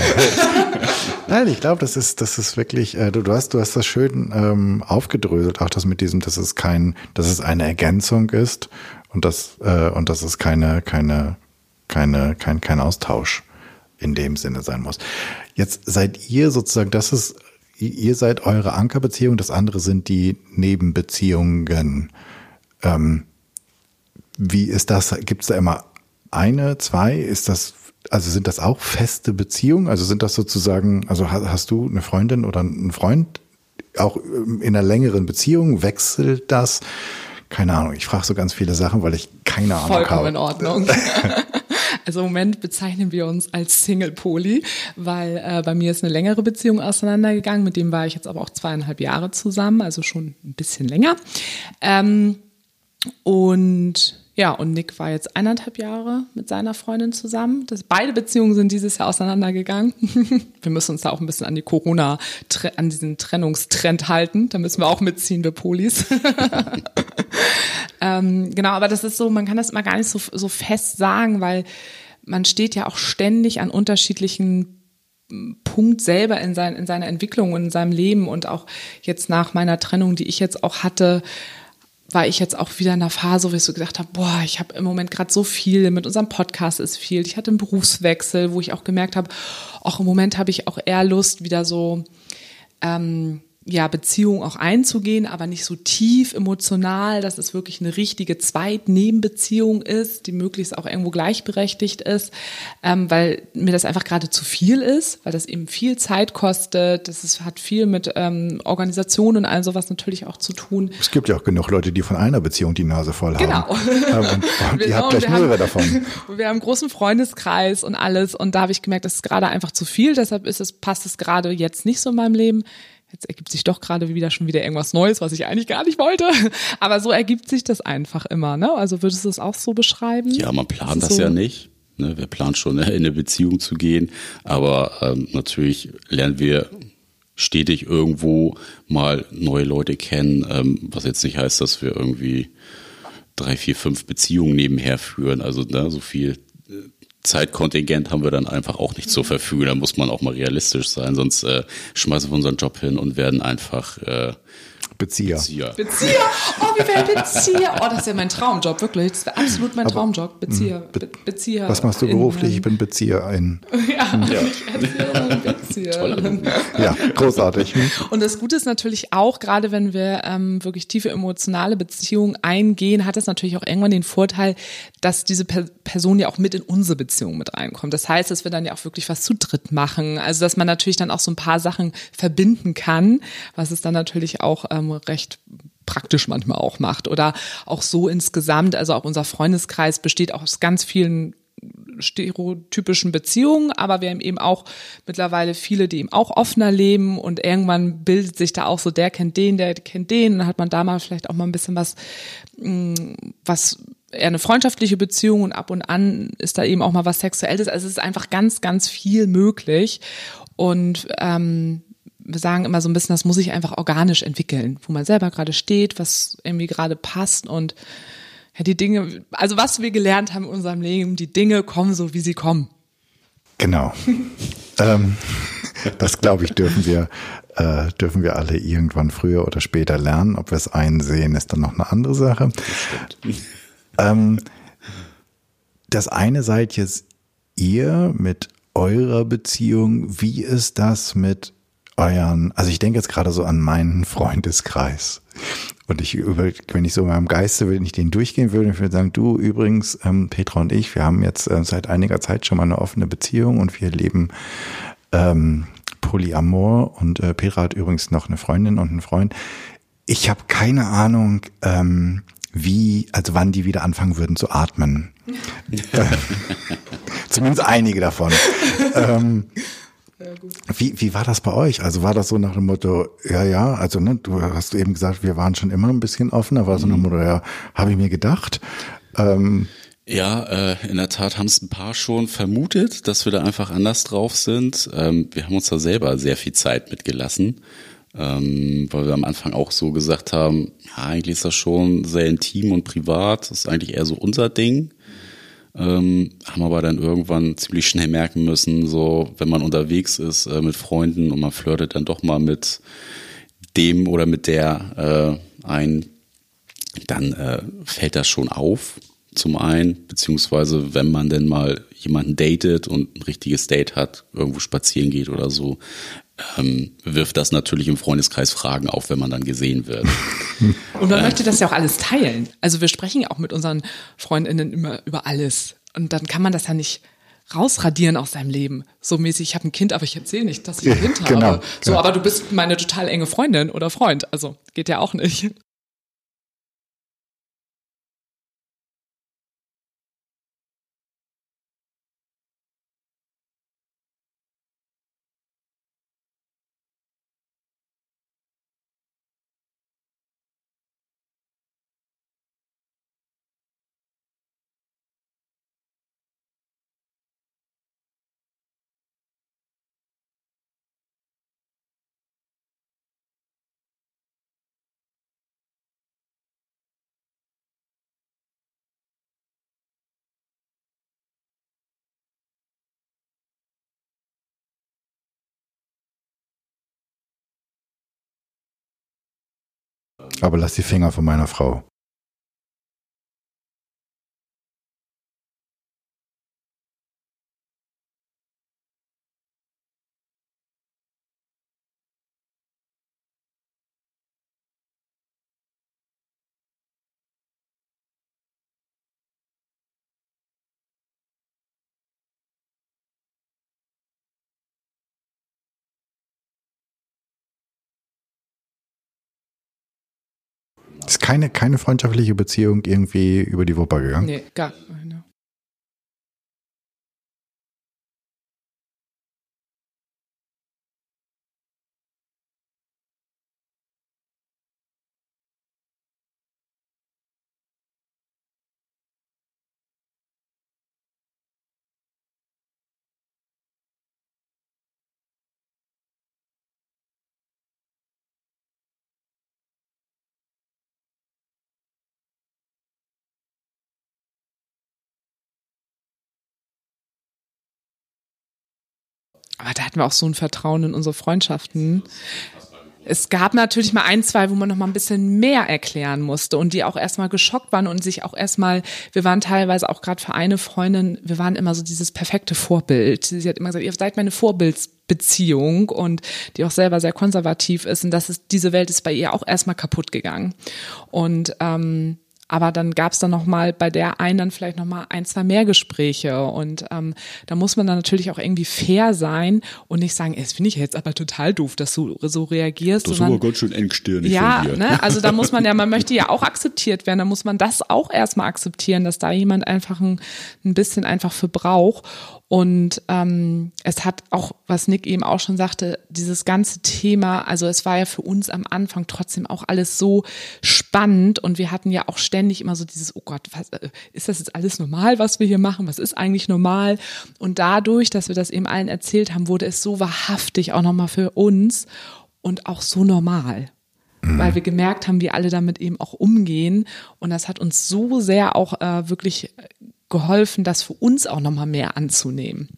Nein, ich glaube, das ist, das ist wirklich, äh, du, du hast, du hast das schön ähm, aufgedröselt, auch das mit diesem, dass es kein, dass es eine Ergänzung ist und das, äh, und dass es keine, keine, keine, kein, kein Austausch in dem Sinne sein muss. Jetzt seid ihr sozusagen, das ist, ihr seid eure Ankerbeziehung, das andere sind die Nebenbeziehungen. Ähm, wie ist das? Gibt es da immer eine, zwei? Ist das, also sind das auch feste Beziehungen? Also sind das sozusagen, also hast du eine Freundin oder einen Freund auch ähm, in einer längeren Beziehung? Wechselt das? Keine Ahnung. Ich frage so ganz viele Sachen, weil ich keine Ahnung Vollkommen habe. in Ordnung. Also im Moment bezeichnen wir uns als Single-Poly, weil äh, bei mir ist eine längere Beziehung auseinandergegangen. Mit dem war ich jetzt aber auch zweieinhalb Jahre zusammen, also schon ein bisschen länger. Ähm, und ja, und Nick war jetzt eineinhalb Jahre mit seiner Freundin zusammen. Das, beide Beziehungen sind dieses Jahr auseinandergegangen. wir müssen uns da auch ein bisschen an die Corona, an diesen Trennungstrend halten. Da müssen wir auch mitziehen, wir Polis. ähm, genau, aber das ist so, man kann das immer gar nicht so, so fest sagen, weil man steht ja auch ständig an unterschiedlichen Punkt selber in, sein, in seiner Entwicklung und in seinem Leben und auch jetzt nach meiner Trennung, die ich jetzt auch hatte, war ich jetzt auch wieder in einer Phase, wo ich so gedacht habe, boah, ich habe im Moment gerade so viel, mit unserem Podcast ist viel. Ich hatte einen Berufswechsel, wo ich auch gemerkt habe, auch im Moment habe ich auch eher Lust, wieder so ähm, ja, Beziehung auch einzugehen, aber nicht so tief emotional, dass es wirklich eine richtige Zweit-Nebenbeziehung ist, die möglichst auch irgendwo gleichberechtigt ist, ähm, weil mir das einfach gerade zu viel ist, weil das eben viel Zeit kostet. Das ist, hat viel mit ähm, Organisation und all sowas natürlich auch zu tun. Es gibt ja auch genug Leute, die von einer Beziehung die Nase voll haben. Genau. Und, und ihr habt gleich mehrere davon. Wir haben einen großen Freundeskreis und alles und da habe ich gemerkt, das ist gerade einfach zu viel, deshalb ist es, passt es gerade jetzt nicht so in meinem Leben. Jetzt ergibt sich doch gerade wieder schon wieder irgendwas Neues, was ich eigentlich gar nicht wollte. Aber so ergibt sich das einfach immer. Ne? Also würdest du es auch so beschreiben? Ja, man plant das, das so ja nicht. Ne? Wer plant schon, in eine Beziehung zu gehen? Aber ähm, natürlich lernen wir stetig irgendwo mal neue Leute kennen, ähm, was jetzt nicht heißt, dass wir irgendwie drei, vier, fünf Beziehungen nebenher führen. Also ne, so viel Zeitkontingent haben wir dann einfach auch nicht zur Verfügung. Da muss man auch mal realistisch sein, sonst äh, schmeißen wir unseren Job hin und werden einfach äh, Bezieher. Bezieher. Bezieher. Oh, wie wäre Bezieher? Oh, das ist ja mein Traumjob, wirklich. Das wäre absolut mein Aber, Traumjob. Bezieher. Hm, Be Bezieher. Was machst du beruflich? Ich bin Bezieher ein. Ja, ja. Bezieher. ja, großartig. Hm. Und das Gute ist natürlich auch, gerade wenn wir ähm, wirklich tiefe emotionale Beziehungen eingehen, hat das natürlich auch irgendwann den Vorteil, dass diese per Person ja auch mit in unsere Beziehung mit reinkommt. Das heißt, dass wir dann ja auch wirklich was zu dritt machen. Also, dass man natürlich dann auch so ein paar Sachen verbinden kann, was es dann natürlich auch ähm, ähm, recht praktisch manchmal auch macht. Oder auch so insgesamt, also auch unser Freundeskreis besteht aus ganz vielen stereotypischen Beziehungen, aber wir haben eben auch mittlerweile viele, die eben auch offener leben und irgendwann bildet sich da auch so, der kennt den, der kennt den, dann hat man da mal vielleicht auch mal ein bisschen was, mm, was eher eine freundschaftliche Beziehung und ab und an ist da eben auch mal was Sexuelles. Also es ist einfach ganz, ganz viel möglich und ähm, wir sagen immer so ein bisschen, das muss sich einfach organisch entwickeln, wo man selber gerade steht, was irgendwie gerade passt und ja, die Dinge, also was wir gelernt haben in unserem Leben, die Dinge kommen so, wie sie kommen. Genau. ähm, das glaube ich, dürfen wir, äh, dürfen wir alle irgendwann früher oder später lernen. Ob wir es einsehen, ist dann noch eine andere Sache. Das, ähm, das eine seid jetzt ihr mit eurer Beziehung. Wie ist das mit euren, also ich denke jetzt gerade so an meinen Freundeskreis. Und ich über, wenn ich so in meinem Geiste, wenn ich den durchgehen würde, ich würde sagen, du übrigens, ähm, Petra und ich, wir haben jetzt äh, seit einiger Zeit schon mal eine offene Beziehung und wir leben ähm, Polyamor und äh, Petra hat übrigens noch eine Freundin und einen Freund. Ich habe keine Ahnung, ähm, wie, also wann die wieder anfangen würden zu atmen. Zumindest einige davon. ähm, wie, wie war das bei euch? Also war das so nach dem Motto, ja, ja, also ne, du hast eben gesagt, wir waren schon immer ein bisschen offener, war so nach dem Motto, ja, habe ich mir gedacht. Ähm, ja, äh, in der Tat haben es ein paar schon vermutet, dass wir da einfach anders drauf sind. Ähm, wir haben uns da selber sehr viel Zeit mitgelassen, ähm, weil wir am Anfang auch so gesagt haben, ja, eigentlich ist das schon sehr intim und privat, das ist eigentlich eher so unser Ding. Ähm, haben aber dann irgendwann ziemlich schnell merken müssen, so wenn man unterwegs ist äh, mit Freunden und man flirtet dann doch mal mit dem oder mit der äh, ein, dann äh, fällt das schon auf zum einen, beziehungsweise wenn man denn mal jemanden datet und ein richtiges Date hat, irgendwo spazieren geht oder so, ähm, wirft das natürlich im Freundeskreis Fragen auf, wenn man dann gesehen wird. Und man äh, möchte das ja auch alles teilen. Also wir sprechen ja auch mit unseren Freundinnen immer über alles. Und dann kann man das ja nicht rausradieren aus seinem Leben. So mäßig, ich habe ein Kind, aber ich erzähle nicht, dass ich ein Kind genau, habe. So, genau. aber du bist meine total enge Freundin oder Freund. Also geht ja auch nicht. Aber lass die Finger von meiner Frau. Ist keine, keine freundschaftliche Beziehung irgendwie über die Wupper gegangen? Nee, gar Aber da hatten wir auch so ein Vertrauen in unsere Freundschaften. Es gab natürlich mal ein, zwei, wo man noch mal ein bisschen mehr erklären musste und die auch erstmal geschockt waren und sich auch erstmal, wir waren teilweise auch gerade für eine Freundin, wir waren immer so dieses perfekte Vorbild. Sie hat immer gesagt, ihr seid meine Vorbildsbeziehung und die auch selber sehr konservativ ist und das ist, diese Welt ist bei ihr auch erstmal kaputt gegangen. Und ähm, aber dann gab es dann noch mal bei der einen dann vielleicht noch mal ein, zwei mehr Gespräche und ähm, da muss man dann natürlich auch irgendwie fair sein und nicht sagen, es finde ich jetzt aber total doof, dass du so reagierst. Das ist aber ganz schön engstirnig ja, von dir. ne? also da muss man ja, man möchte ja auch akzeptiert werden, da muss man das auch erstmal akzeptieren, dass da jemand einfach ein, ein bisschen einfach für braucht. Und ähm, es hat auch, was Nick eben auch schon sagte, dieses ganze Thema, also es war ja für uns am Anfang trotzdem auch alles so spannend und wir hatten ja auch ständig immer so dieses, oh Gott, was, äh, ist das jetzt alles normal, was wir hier machen? Was ist eigentlich normal? Und dadurch, dass wir das eben allen erzählt haben, wurde es so wahrhaftig auch nochmal für uns und auch so normal weil wir gemerkt haben, wie alle damit eben auch umgehen. Und das hat uns so sehr auch äh, wirklich geholfen, das für uns auch nochmal mehr anzunehmen.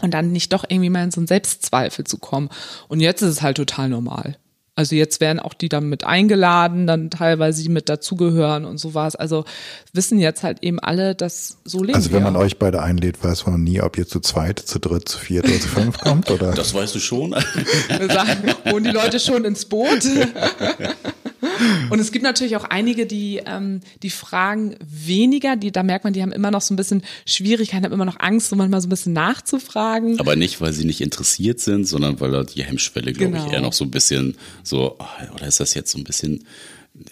Und dann nicht doch irgendwie mal in so einen Selbstzweifel zu kommen. Und jetzt ist es halt total normal. Also jetzt werden auch die dann mit eingeladen, dann teilweise die mit dazugehören und sowas. Also wissen jetzt halt eben alle, dass so leben Also wenn wir man euch beide einlädt, weiß man nie, ob ihr zu zweit, zu dritt, zu viert oder zu fünf kommt, oder? Das weißt du schon. Wir sagen, holen die Leute schon ins Boot. Und es gibt natürlich auch einige, die, ähm, die fragen weniger, die, da merkt man, die haben immer noch so ein bisschen Schwierigkeiten, haben immer noch Angst, so manchmal so ein bisschen nachzufragen. Aber nicht, weil sie nicht interessiert sind, sondern weil da die Hemmschwelle, glaube Genau. ich, eher noch so ein bisschen so, ah, oder ist das jetzt so ein bisschen,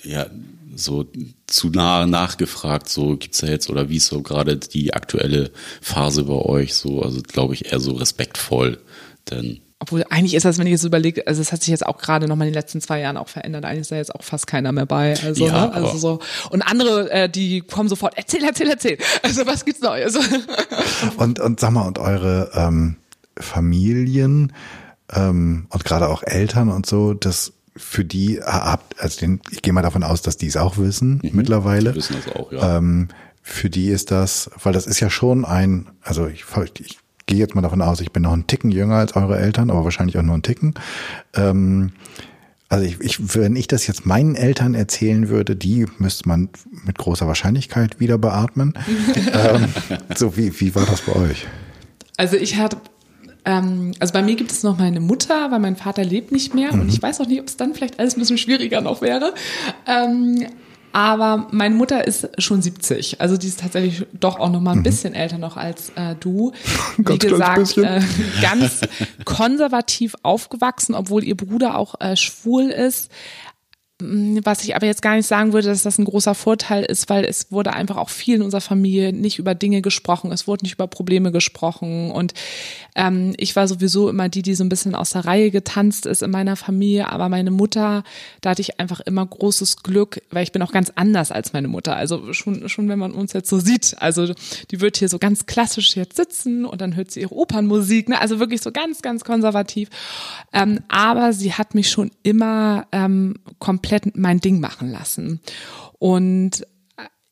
ja, so zu nah nachgefragt, so gibt's da jetzt, oder wie ist so gerade die aktuelle Phase bei euch, so, also glaube ich eher so respektvoll, denn Obwohl eigentlich ist das, wenn ich jetzt überlege, also es hat sich jetzt auch gerade noch mal in den letzten zwei Jahren auch verändert. Eigentlich ist da jetzt auch fast keiner mehr bei. Also, Ja, ne? also so. Und andere, äh, die kommen sofort, erzähl, erzähl, erzähl. Also was gibt's Neues? Und, und sag mal, und eure ähm, Familien ähm, und gerade auch Eltern und so, das für die habt, also den, ich gehe mal davon aus, dass die es auch wissen mittlerweile. die wissen das auch, ja. Ähm, für die ist das, weil das ist ja schon ein, also ich, ich gehe jetzt mal davon aus, ich bin noch einen Ticken jünger als eure Eltern, aber wahrscheinlich auch nur einen Ticken. Ähm, also ich, ich, wenn ich das jetzt meinen Eltern erzählen würde, die müsste man mit großer Wahrscheinlichkeit wieder beatmen. ähm, so wie, wie war das bei euch? Also ich hatte, ähm, also bei mir gibt es noch meine Mutter, weil mein Vater lebt nicht mehr und ich weiß auch nicht, ob es dann vielleicht alles ein bisschen schwieriger noch wäre. Ähm, aber meine Mutter ist schon 70, also die ist tatsächlich doch auch noch mal ein bisschen älter noch als äh, du. Wie gesagt, äh, ganz konservativ aufgewachsen, obwohl ihr Bruder auch äh, schwul ist. Was ich aber jetzt gar nicht sagen würde, dass das ein großer Vorteil ist, weil es wurde einfach auch viel in unserer Familie nicht über Dinge gesprochen, es wurde nicht über Probleme gesprochen. Und ähm, ich war sowieso immer die, die so ein bisschen aus der Reihe getanzt ist in meiner Familie, aber meine Mutter, da hatte ich einfach immer großes Glück, weil ich bin auch ganz anders als meine Mutter, also schon, schon wenn man uns jetzt so sieht, also die wird hier so ganz klassisch jetzt sitzen und dann hört sie ihre Opernmusik, ne? also wirklich so ganz, ganz konservativ, ähm, aber sie hat mich schon immer ähm, komplett mein Ding machen lassen. Und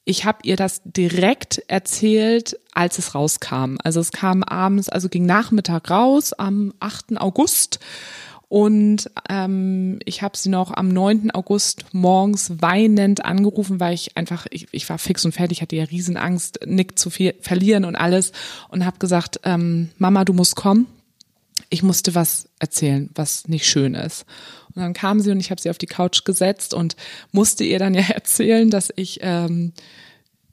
ich habe ihr das direkt erzählt, als es rauskam. Also es kam abends, also ging Nachmittag raus am 8. August. Und ähm, ich habe sie noch am 9. August morgens weinend angerufen, weil ich einfach, ich, ich war fix und fertig, hatte ja Riesenangst, Nick zu viel, verlieren und alles. Und habe gesagt, ähm, Mama, du musst kommen ich musste was erzählen, was nicht schön ist. Und dann kam sie und ich habe sie auf die Couch gesetzt und musste ihr dann ja erzählen, dass ich ähm,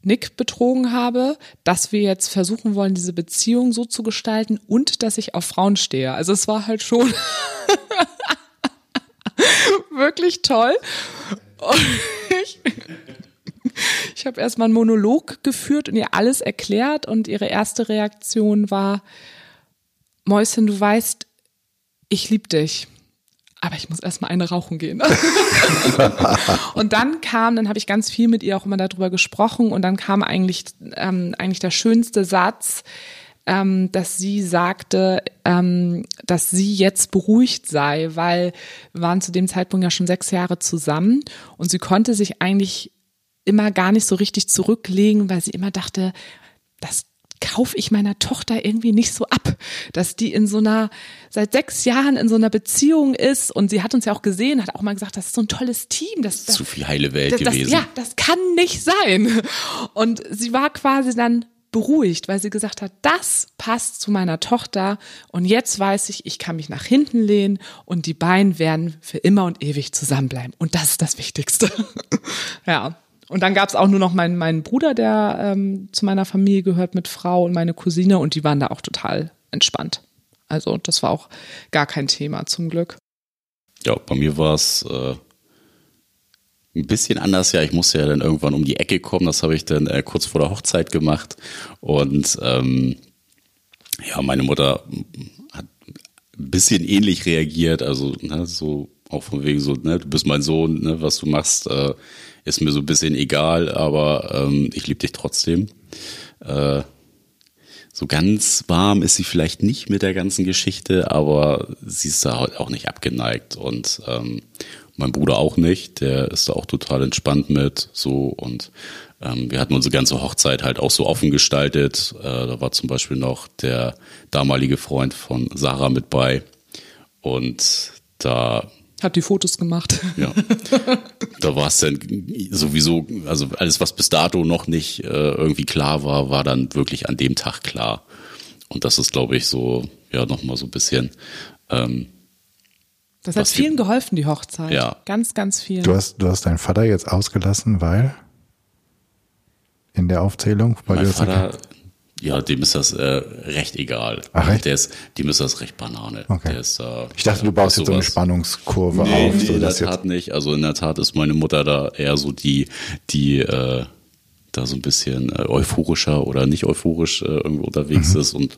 Nick betrogen habe, dass wir jetzt versuchen wollen, diese Beziehung so zu gestalten und dass ich auf Frauen stehe. Also es war halt schon wirklich toll. Ich, Ich habe erstmal einen Monolog geführt und ihr alles erklärt und ihre erste Reaktion war, Mäuschen, du weißt, ich liebe dich. Aber ich muss erstmal eine rauchen gehen. und dann kam, dann habe ich ganz viel mit ihr auch immer darüber gesprochen und dann kam eigentlich, ähm, eigentlich der schönste Satz, ähm, dass sie sagte, ähm, dass sie jetzt beruhigt sei, weil wir waren zu dem Zeitpunkt ja schon sechs Jahre zusammen und sie konnte sich eigentlich immer gar nicht so richtig zurücklegen, weil sie immer dachte, das kaufe ich meiner Tochter irgendwie nicht so ab, dass die in so einer, seit sechs Jahren in so einer Beziehung ist und sie hat uns ja auch gesehen, hat auch mal gesagt, das ist so ein tolles Team. Das, das Zu viel heile Welt das, gewesen. ja, das kann nicht sein. Und sie war quasi dann beruhigt, weil sie gesagt hat, das passt zu meiner Tochter und jetzt weiß ich, ich kann mich nach hinten lehnen und die beiden werden für immer und ewig zusammenbleiben. Und das ist das Wichtigste. ja. Und dann gab es auch nur noch meinen, meinen Bruder, der ähm, zu meiner Familie gehört mit Frau und meine Cousine und die waren da auch total entspannt. Also das war auch gar kein Thema zum Glück. Ja, bei mir war es äh, ein bisschen anders. Ja, ich musste ja dann irgendwann um die Ecke kommen. Das habe ich dann äh, kurz vor der Hochzeit gemacht. Und ähm, ja, meine Mutter hat ein bisschen ähnlich reagiert. Also ne, so auch von wegen so, ne, du bist mein Sohn, ne, was du machst, äh, ist mir so ein bisschen egal, aber ähm, ich liebe dich trotzdem. Äh, so ganz warm ist sie vielleicht nicht mit der ganzen Geschichte, aber sie ist da auch nicht abgeneigt und ähm, mein Bruder auch nicht, der ist da auch total entspannt mit so und ähm, wir hatten unsere ganze Hochzeit halt auch so offen gestaltet. Äh, da war zum Beispiel noch der damalige Freund von Sarah mit bei und da hat die Fotos gemacht. Ja. Da war es dann sowieso, also alles, was bis dato noch nicht äh, irgendwie klar war, war dann wirklich an dem Tag klar. Und das ist, glaube ich, so, ja, nochmal so ein bisschen. Ähm, das hat vielen die, geholfen, die Hochzeit. Ja. Ganz, ganz vielen. Du hast, du hast deinen Vater jetzt ausgelassen, weil? In der Aufzählung? Weil mein Vater, ja, dem ist das äh, recht egal. Ach, recht? Der ist, dem ist das recht Banane. Okay. Der ist, äh, ich dachte, du baust jetzt so eine Spannungskurve nee, auf. Nee, so in der Tat nicht. Also in der Tat ist meine Mutter da eher so die, die äh, da so ein bisschen äh, euphorischer oder nicht euphorisch äh, irgendwo unterwegs Mhm. ist und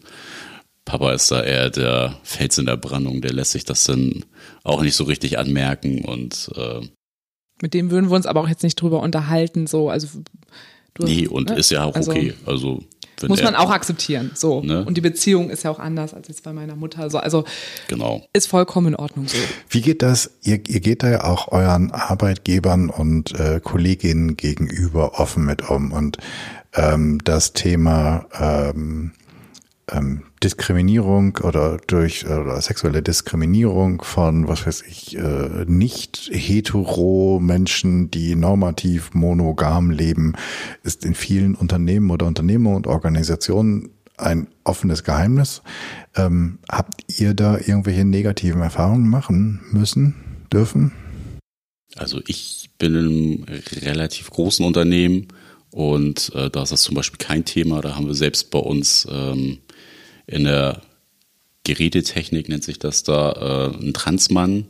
Papa ist da eher der Fels in der Brandung, der lässt sich das dann auch nicht so richtig anmerken und äh, Mit dem würden wir uns aber auch jetzt nicht drüber unterhalten, so, also du, nee, und ne? ist ja auch Also, okay. Also wenn Muss man auch akzeptieren, so. Ne? Und die Beziehung ist ja auch anders als jetzt bei meiner Mutter, so, also Genau. ist vollkommen in Ordnung so. Wie geht das? Ihr, ihr geht da ja auch euren Arbeitgebern und äh, Kolleginnen gegenüber offen mit um. Und ähm, das Thema ähm, ähm, Diskriminierung oder durch oder sexuelle Diskriminierung von, was weiß ich, äh, nicht hetero Menschen, die normativ monogam leben, ist in vielen Unternehmen oder Unternehmen und Organisationen ein offenes Geheimnis. Ähm, habt ihr da irgendwelche negativen Erfahrungen machen müssen, dürfen? Also ich bin in einem relativ großen Unternehmen und äh, da ist das zum Beispiel kein Thema. Da haben wir selbst bei uns ähm, in der Gerätetechnik nennt sich das da äh, einen Transmann,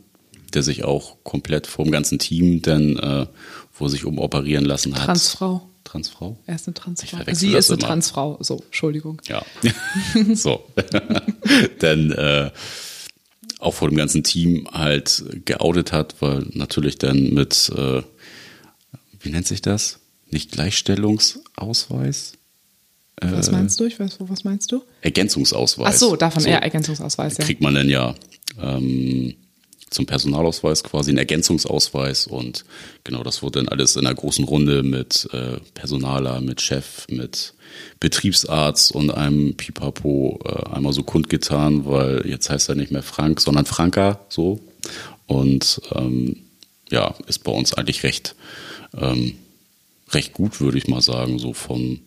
der sich auch komplett vom ganzen Team dann äh, wo sich umoperieren lassen hat. Transfrau. Transfrau? Er ist eine Transfrau. Sie ist eine immer. Transfrau. So, Entschuldigung. Ja. so. dann äh, auch vor dem ganzen Team halt geoutet hat, weil natürlich dann mit, äh, wie nennt sich das? Nicht Gleichstellungsausweis? Was meinst du? Ich weiß, was meinst du? Ergänzungsausweis. Ach so, davon So eher Ergänzungsausweis, ja. kriegt man dann ja ähm, zum Personalausweis quasi einen Ergänzungsausweis und genau das wurde dann alles in einer großen Runde mit äh, Personaler, mit Chef, mit Betriebsarzt und einem Pipapo äh, einmal so kundgetan, weil jetzt heißt er nicht mehr Frank, sondern Franka so und ähm, ja, ist bei uns eigentlich recht ähm, recht gut, würde ich mal sagen, so von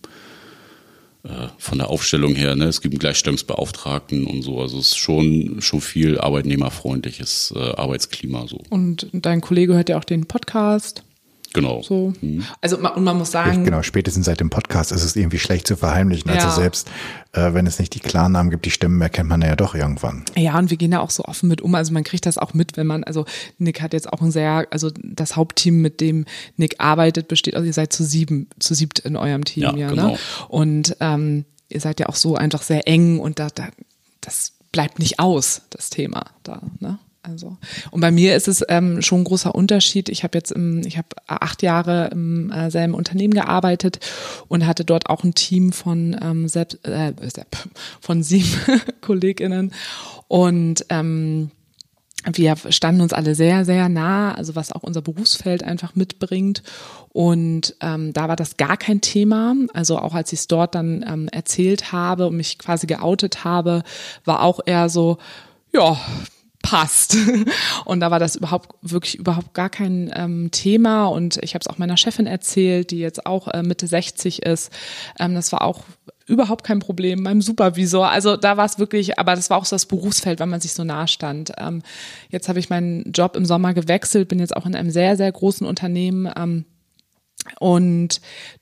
äh, von der Aufstellung her, ne, es gibt einen Gleichstellungsbeauftragten und so, also es ist schon, schon viel arbeitnehmerfreundliches äh, Arbeitsklima so. Und dein Kollege hört ja auch den Podcast. Genau. So. Mhm. Also und man muss sagen. Genau, spätestens seit dem Podcast ist es irgendwie schlecht zu verheimlichen. Also ja. Also selbst äh, wenn es nicht die Klarnamen gibt, die Stimmen erkennt man ja doch irgendwann. Ja, und wir gehen ja auch so offen mit um. Also man kriegt das auch mit, wenn man, also Nick hat jetzt auch ein sehr, also das Hauptteam, mit dem Nick arbeitet, besteht, also ihr seid zu sieben, zu siebt in eurem Team, ja, ja ne? genau. ne? Und ähm, ihr seid ja auch so einfach sehr eng und da, da das bleibt nicht aus, das Thema da, ne? Also und bei mir ist es ähm, schon ein großer Unterschied. Ich habe jetzt im, ich habe acht Jahre im äh, selben Unternehmen gearbeitet und hatte dort auch ein Team von ähm, selbst, äh, von sieben Kolleginnen und ähm, wir standen uns alle sehr, sehr nah, also was auch unser Berufsfeld einfach mitbringt. Und ähm, da war das gar kein Thema. Also auch als ich es dort dann ähm, erzählt habe und mich quasi geoutet habe, war auch eher so, ja, passt. Und da war das überhaupt wirklich überhaupt gar kein ähm, Thema. Und ich habe es auch meiner Chefin erzählt, die jetzt auch äh, Mitte 60 ist. Ähm, das war auch überhaupt kein Problem. Meinem Supervisor, also da war es wirklich, aber das war auch so das Berufsfeld, weil man sich so nah stand. Ähm, jetzt habe ich meinen Job im Sommer gewechselt, bin jetzt auch in einem sehr sehr großen Unternehmen. Ähm, und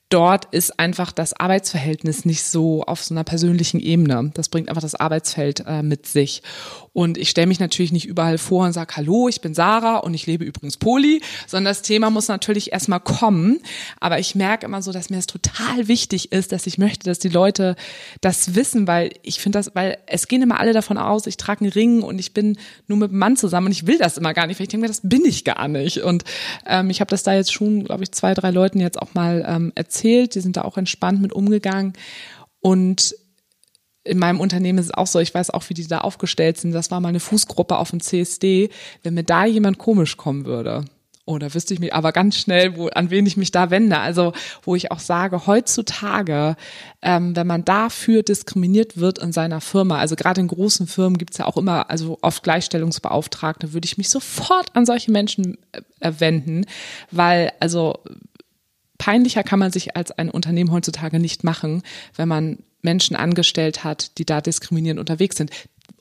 dort ist einfach das Arbeitsverhältnis nicht so auf so einer persönlichen Ebene. Das bringt einfach das Arbeitsfeld äh, mit sich. Und ich stelle mich natürlich nicht überall vor und sage, hallo, ich bin Sarah und ich lebe übrigens Poli, sondern das Thema muss natürlich erstmal kommen. Aber ich merke immer so, dass mir das total wichtig ist, dass ich möchte, dass die Leute das wissen, weil ich finde das, weil es gehen immer alle davon aus, ich trage einen Ring und ich bin nur mit einem Mann zusammen und ich will das immer gar nicht, weil ich denke mir, das bin ich gar nicht. Und ähm, ich habe das da jetzt schon, glaube ich, zwei, drei Leuten jetzt auch mal ähm, erzählt. Die sind da auch entspannt mit umgegangen. Und in meinem Unternehmen ist es auch so, ich weiß auch, wie die da aufgestellt sind. Das war mal eine Fußgruppe auf dem CSD. Wenn mir da jemand komisch kommen würde, oder wüsste ich mich aber ganz schnell, wo, an wen ich mich da wende. Also, wo ich auch sage, heutzutage, ähm, wenn man dafür diskriminiert wird in seiner Firma, also gerade in großen Firmen gibt's ja auch immer, also oft Gleichstellungsbeauftragte, würde ich mich sofort an solche Menschen äh, wenden, weil, also peinlicher kann man sich als ein Unternehmen heutzutage nicht machen, wenn man Menschen angestellt hat, die da diskriminierend unterwegs sind.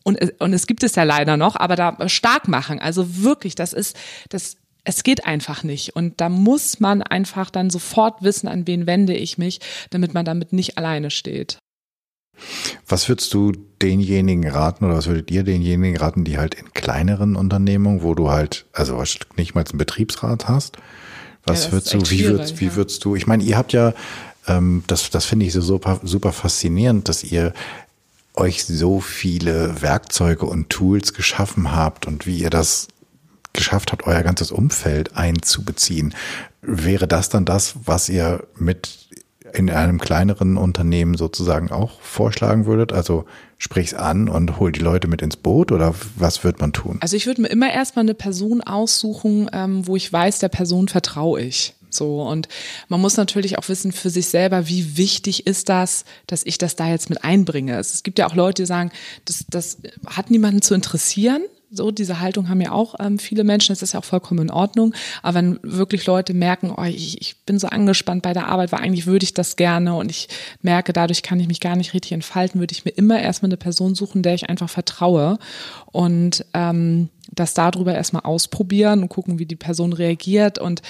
Und, und es gibt es ja leider noch, aber da stark machen. Also wirklich, das ist, das, es geht einfach nicht. Und da muss man einfach dann sofort wissen, an wen wende ich mich, damit man damit nicht alleine steht. Was würdest du denjenigen raten oder was würdet ihr denjenigen raten, die halt in kleineren Unternehmungen, wo du halt, also nicht mal einen Betriebsrat hast, was ja, würdest du, wie würdest, wie würdest du, ich meine, ihr habt ja ähm, das, das finde ich so super, super faszinierend, dass ihr euch so viele Werkzeuge und Tools geschaffen habt und wie ihr das geschafft habt, euer ganzes Umfeld einzubeziehen. Wäre das dann das, was ihr mit in einem kleineren Unternehmen sozusagen auch vorschlagen würdet? Also sprich's an und hol die Leute mit ins Boot oder was wird man tun? Also ich würde mir immer erstmal eine Person aussuchen, ähm, wo ich weiß, der Person vertraue ich. So. Und man muss natürlich auch wissen für sich selber, wie wichtig ist das, dass ich das da jetzt mit einbringe. Es gibt ja auch Leute, die sagen, das, das hat niemanden zu interessieren. So, diese Haltung haben ja auch ähm, viele Menschen, das ist ja auch vollkommen in Ordnung. Aber wenn wirklich Leute merken, oh, ich, ich bin so angespannt bei der Arbeit, weil eigentlich würde ich das gerne und ich merke, dadurch kann ich mich gar nicht richtig entfalten, würde ich mir immer erstmal eine Person suchen, der ich einfach vertraue. Und ähm, das darüber erstmal ausprobieren und gucken, wie die Person reagiert. Und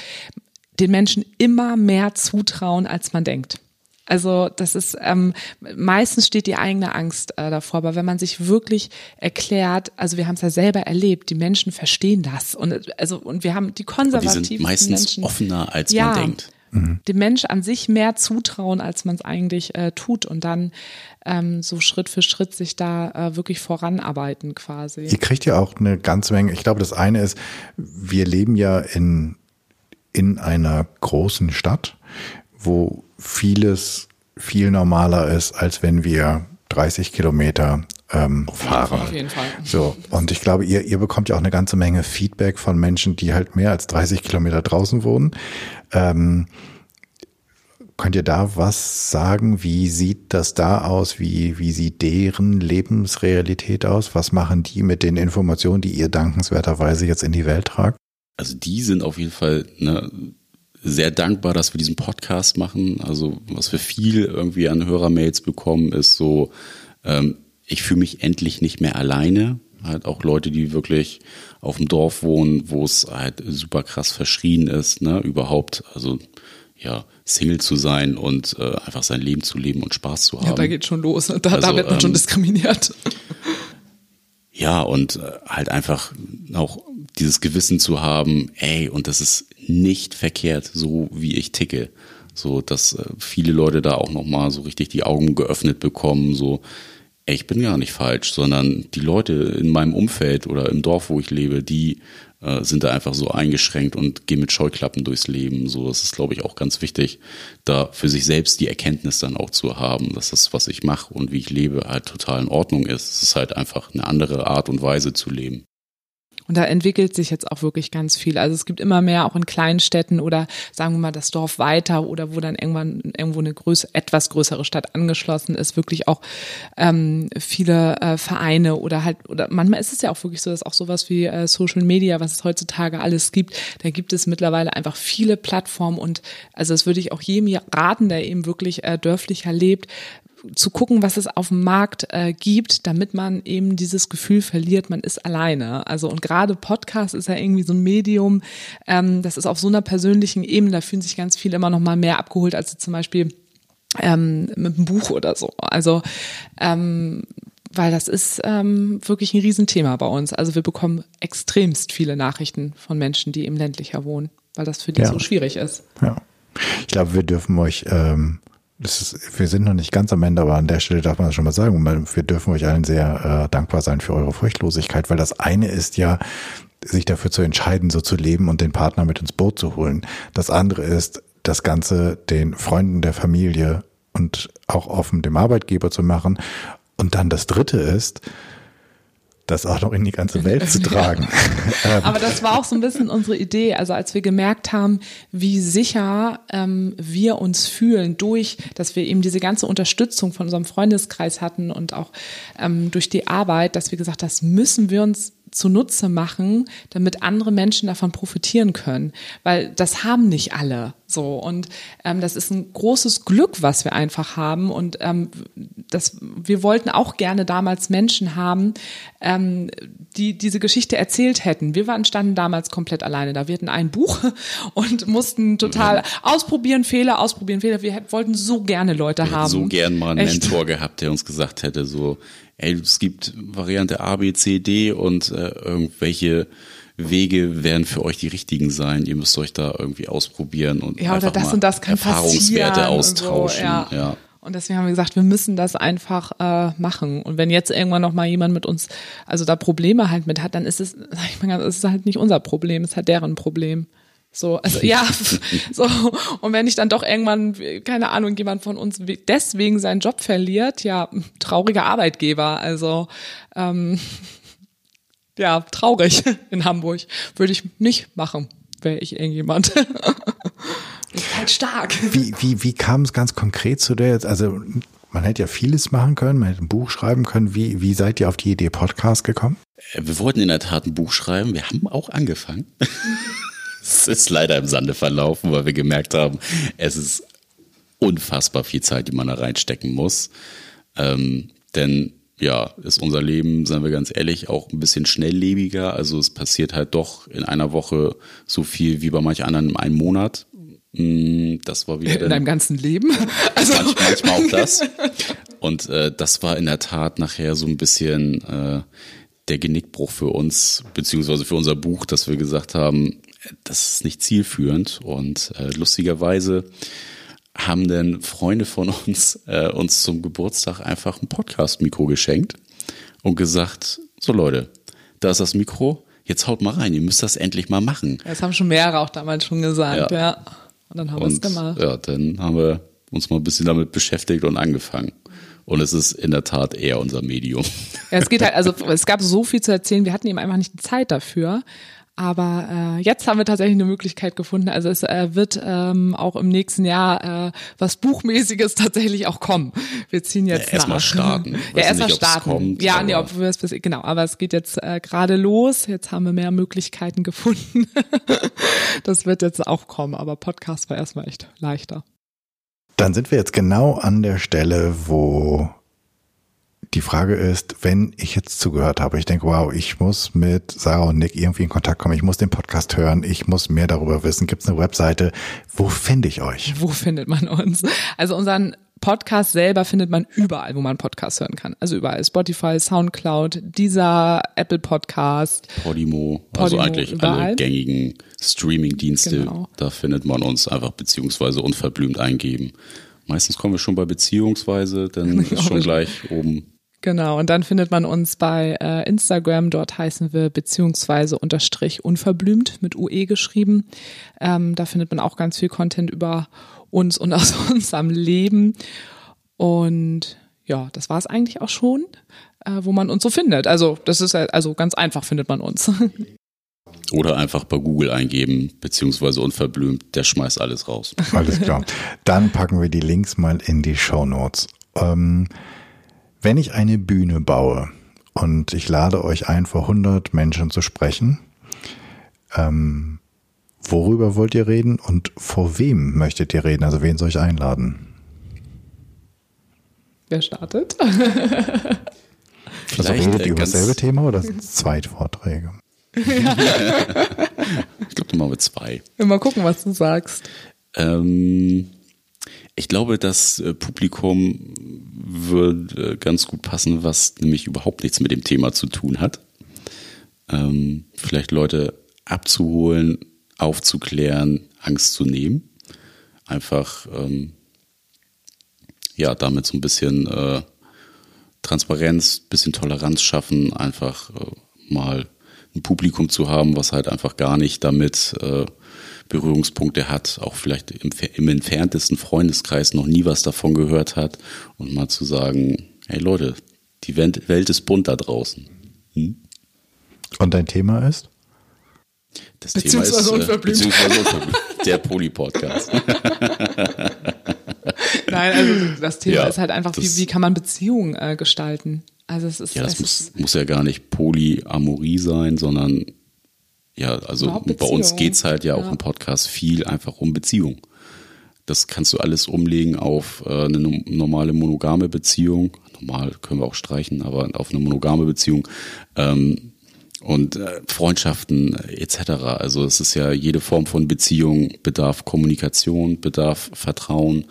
den Menschen immer mehr zutrauen, als man denkt. Also das ist ähm, meistens steht die eigene Angst äh, davor, aber wenn man sich wirklich erklärt, also wir haben es ja selber erlebt, die Menschen verstehen das und also und wir haben die konservativen die sind meistens Menschen, offener als ja, man denkt. Mhm. Dem Mensch an sich mehr zutrauen, als man es eigentlich äh, tut und dann ähm, so Schritt für Schritt sich da äh, wirklich voranarbeiten quasi. Ihr kriegt ja auch eine ganze Menge. Ich glaube, das eine ist, wir leben ja in in einer großen Stadt, wo vieles viel normaler ist, als wenn wir 30 Kilometer ähm, fahren. Auf jeden Fall. So, und ich glaube, ihr, ihr bekommt ja auch eine ganze Menge Feedback von Menschen, die halt mehr als 30 Kilometer draußen wohnen. Ähm, könnt ihr da was sagen? Wie sieht das da aus? Wie, wie sieht deren Lebensrealität aus? Was machen die mit den Informationen, die ihr dankenswerterweise jetzt in die Welt tragt? Also die sind auf jeden Fall ne, sehr dankbar, dass wir diesen Podcast machen. Also was wir viel irgendwie an Hörermails bekommen, ist so, ähm, ich fühle mich endlich nicht mehr alleine. Halt auch Leute, die wirklich auf dem Dorf wohnen, wo es halt super krass verschrien ist, ne, überhaupt, also ja, Single zu sein und äh, einfach sein Leben zu leben und Spaß zu haben. Ja, da geht schon los. Da, also, da wird man ähm, schon diskriminiert. Ja, und äh, halt einfach auch dieses Gewissen zu haben, ey, und das ist nicht verkehrt, so wie ich ticke. So, dass äh, viele Leute da auch nochmal so richtig die Augen geöffnet bekommen, so, ey, ich bin gar nicht falsch, sondern die Leute in meinem Umfeld oder im Dorf, wo ich lebe, die äh, sind da einfach so eingeschränkt und gehen mit Scheuklappen durchs Leben. So, es ist, glaube ich, auch ganz wichtig, da für sich selbst die Erkenntnis dann auch zu haben, dass das, was ich mache und wie ich lebe, halt total in Ordnung ist. Es ist halt einfach eine andere Art und Weise zu leben. Und da entwickelt sich jetzt auch wirklich ganz viel. Also es gibt immer mehr auch in kleinen Städten oder sagen wir mal das Dorf weiter oder wo dann irgendwann irgendwo eine größere, etwas größere Stadt angeschlossen ist, wirklich auch ähm, viele äh, Vereine oder halt, oder manchmal ist es ja auch wirklich so, dass auch sowas wie äh, Social Media, was es heutzutage alles gibt, da gibt es mittlerweile einfach viele Plattformen und also das würde ich auch jedem raten, der eben wirklich äh, dörflicher lebt, zu gucken, was es auf dem Markt äh, gibt, damit man eben dieses Gefühl verliert, man ist alleine. Also und gerade Podcast ist ja irgendwie so ein Medium, ähm, das ist auf so einer persönlichen Ebene, da fühlen sich ganz viele immer noch mal mehr abgeholt als zum Beispiel ähm, mit einem Buch oder so. Also ähm, weil das ist ähm, wirklich ein Riesenthema bei uns. Also wir bekommen extremst viele Nachrichten von Menschen, die im ländlicher wohnen, weil das für die ja. so schwierig ist. Ja. Ich glaube, wir dürfen euch ähm, ist, wir sind noch nicht ganz am Ende, aber an der Stelle darf man das schon mal sagen. Wir dürfen euch allen sehr äh, dankbar sein für eure Furchtlosigkeit, weil das eine ist ja, sich dafür zu entscheiden, so zu leben und den Partner mit ins Boot zu holen. Das andere ist, das Ganze den Freunden der Familie und auch offen dem Arbeitgeber zu machen. Und dann das dritte ist, das auch noch in die ganze Welt zu tragen. Ähm. Aber das war auch so ein bisschen unsere Idee. Also als wir gemerkt haben, wie sicher ähm, wir uns fühlen durch, dass wir eben diese ganze Unterstützung von unserem Freundeskreis hatten und auch ähm, durch die Arbeit, dass wir gesagt, das müssen wir uns zunutze machen, damit andere Menschen davon profitieren können, weil das haben nicht alle so und ähm, das ist ein großes Glück, was wir einfach haben und ähm, das wir wollten auch gerne damals Menschen haben, ähm, die diese Geschichte erzählt hätten. Wir waren standen damals komplett alleine, da wir hatten ein Buch und mussten total ausprobieren Fehler, ausprobieren Fehler. Wir wollten so gerne Leute wir haben. So gern mal einen Echt? Mentor gehabt, der uns gesagt hätte so ey, es gibt Variante A, B, C, D und äh, irgendwelche Wege werden für euch die richtigen sein. Ihr müsst euch da irgendwie ausprobieren und ja, oder das und das kann Erfahrungswerte austauschen. So, ja. ja. Und deswegen haben wir gesagt, wir müssen das einfach äh, machen. Und wenn jetzt irgendwann noch mal jemand mit uns, also da Probleme halt mit hat, dann ist es, sag ich mal, es ist halt nicht unser Problem, es ist halt deren Problem. So, also ja, so. Und wenn ich dann doch irgendwann, keine Ahnung, jemand von uns deswegen seinen Job verliert, ja, trauriger Arbeitgeber. Also ähm, ja, traurig in Hamburg. Würde ich nicht machen, wäre ich irgendjemand. ist halt stark. Wie, wie, wie kam es ganz konkret zu der jetzt? Also man hätte ja vieles machen können, man hätte ein Buch schreiben können. Wie, wie seid ihr auf die Idee Podcast gekommen? Wir wollten in der Tat ein Buch schreiben. Wir haben auch angefangen. Es ist leider im Sande verlaufen, weil wir gemerkt haben, es ist unfassbar viel Zeit, die man da reinstecken muss. Ähm, denn ja, ist unser Leben, seien wir ganz ehrlich, auch ein bisschen schnelllebiger. Also es passiert halt doch in einer Woche so viel wie bei manch anderen in einem Monat. Mm, das war wieder in deinem ganzen Leben. Also manchmal auch das. Und äh, das war in der Tat nachher so ein bisschen äh, der Genickbruch für uns, beziehungsweise für unser Buch, dass wir gesagt haben, das ist nicht zielführend. Und äh, lustigerweise haben denn Freunde von uns äh, uns zum Geburtstag einfach ein Podcast-Mikro geschenkt und gesagt, so Leute, da ist das Mikro, jetzt haut mal rein, ihr müsst das endlich mal machen. Das haben schon mehrere auch damals schon gesagt, ja. ja. Und dann haben wir es gemacht. Ja, dann haben wir uns mal ein bisschen damit beschäftigt und angefangen. Und es ist in der Tat eher unser Medium. Ja, es geht halt, also es gab so viel zu erzählen, wir hatten eben einfach nicht die Zeit dafür. Aber äh, jetzt haben wir tatsächlich eine Möglichkeit gefunden. Also es äh, wird ähm, auch im nächsten Jahr äh, was Buchmäßiges tatsächlich auch kommen. Wir ziehen jetzt ja, erstmal starten. ja, erstmal starten. Kommt, ja, nee, ob wir es genau. Aber es geht jetzt äh, gerade los. Jetzt haben wir mehr Möglichkeiten gefunden. das wird jetzt auch kommen. Aber Podcast war erstmal echt leichter. Dann sind wir jetzt genau an der Stelle, wo Die Frage ist, wenn ich jetzt zugehört habe, ich denke, wow, ich muss mit Sarah und Nick irgendwie in Kontakt kommen, ich muss den Podcast hören, ich muss mehr darüber wissen. Gibt es eine Webseite? Wo finde ich euch? Wo findet man uns? Also unseren Podcast selber findet man überall, wo man Podcast hören kann. Also überall. Spotify, Soundcloud, dieser Apple Podcast. Podimo, also Podimo, eigentlich überall. alle gängigen Streaming-Dienste. Genau. Da findet man uns einfach beziehungsweise unverblümt eingeben. Meistens kommen wir schon bei beziehungsweise, dann ist schon gleich oben. Genau, und dann findet man uns bei äh, Instagram, dort heißen wir beziehungsweise unterstrich unverblümt mit UE geschrieben. Ähm, da findet man auch ganz viel Content über uns und aus unserem Leben. Und ja, das war es eigentlich auch schon, äh, wo man uns so findet. Also das ist also ganz einfach findet man uns. Oder einfach bei Google eingeben, beziehungsweise unverblümt, der schmeißt alles raus. Alles klar. Dann packen wir die Links mal in die Show Notes. Ähm, wenn ich eine Bühne baue und ich lade euch ein, vor 100 Menschen zu sprechen, ähm, worüber wollt ihr reden und vor wem möchtet ihr reden? Also wen soll ich einladen? Wer startet? Also Vielleicht, redet äh, ihr über dasselbe Thema oder sind es Zweitvorträge? Ich glaube, dann machen wir zwei. Mal gucken, was du sagst. Ähm, ich glaube, das äh, Publikum wird äh, ganz gut passen, was nämlich überhaupt nichts mit dem Thema zu tun hat. Ähm, vielleicht Leute abzuholen, aufzuklären, Angst zu nehmen. Einfach, ähm, ja, damit so ein bisschen äh, Transparenz, bisschen Toleranz schaffen, einfach äh, mal ein Publikum zu haben, was halt einfach gar nicht damit äh, Berührungspunkte hat, auch vielleicht im, im entferntesten Freundeskreis noch nie was davon gehört hat und mal zu sagen, hey Leute, die Welt, ist bunt da draußen. Hm? Und dein Thema ist? Das Beziehungsweise Thema ist, unverblümt. Äh, beziehungsweise unverblümt. Der Poli-Podcast. Nein, also das Thema Ja, ist halt einfach, wie, wie kann man Beziehungen äh, gestalten? Also es ist, Ja, das es muss, ist muss ja gar nicht Polyamorie sein, sondern ja, also bei uns Beziehung. geht's halt ja auch Ja. im Podcast viel einfach um Beziehung. Das kannst du alles umlegen auf äh, eine no- normale monogame Beziehung. Normal können wir auch streichen, aber auf eine monogame Beziehung. Ähm, und äh, Freundschaften etc. Also es ist ja jede Form von Beziehung bedarf Kommunikation, bedarf Vertrauen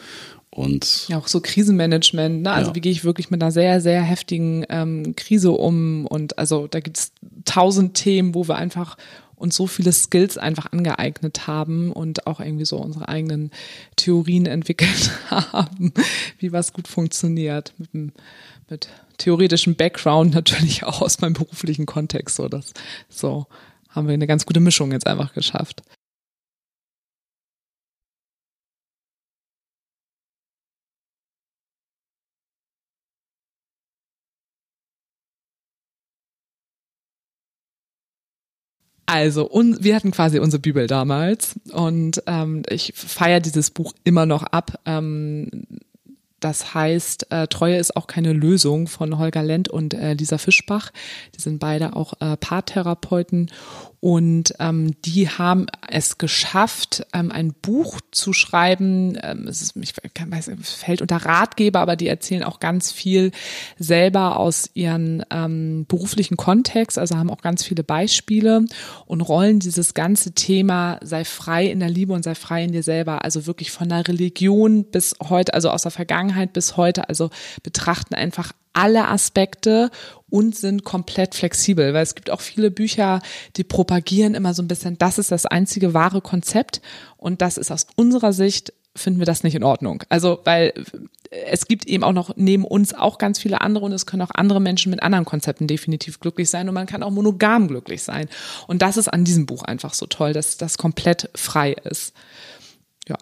und ja auch so Krisenmanagement, ne? Also Ja. wie gehe ich wirklich mit einer sehr, sehr heftigen ähm, Krise um? Und also da gibt es tausend Themen, wo wir einfach uns so viele Skills einfach angeeignet haben und auch irgendwie so unsere eigenen Theorien entwickelt haben, wie was gut funktioniert. Mit, dem- mit theoretischem Background natürlich auch aus meinem beruflichen Kontext. So, das, so haben wir eine ganz gute Mischung jetzt einfach geschafft. Also, un, wir hatten quasi unsere Bibel damals und ähm, ich feiere dieses Buch immer noch ab. Ähm, das heißt, äh, Treue ist auch keine Lösung von Holger Lent und äh, Lisa Fischbach. Die sind beide auch äh, Paartherapeuten und ähm, die haben es geschafft, ähm, ein Buch zu schreiben. Ähm, es ist, ich kann, weiß, fällt unter Ratgeber, aber die erzählen auch ganz viel selber aus ihren ähm, beruflichen Kontext, also haben auch ganz viele Beispiele und rollen dieses ganze Thema sei frei in der Liebe und sei frei in dir selber, also wirklich von der Religion bis heute, also aus der Vergangenheit bis heute, also betrachten einfach alle Aspekte und sind komplett flexibel, weil es gibt auch viele Bücher, die propagieren immer so ein bisschen, das ist das einzige wahre Konzept und das ist aus unserer Sicht finden wir das nicht in Ordnung. Also, weil es gibt eben auch noch neben uns auch ganz viele andere und es können auch andere Menschen mit anderen Konzepten definitiv glücklich sein und man kann auch monogam glücklich sein. Und das ist an diesem Buch einfach so toll, dass das komplett frei ist. Ja.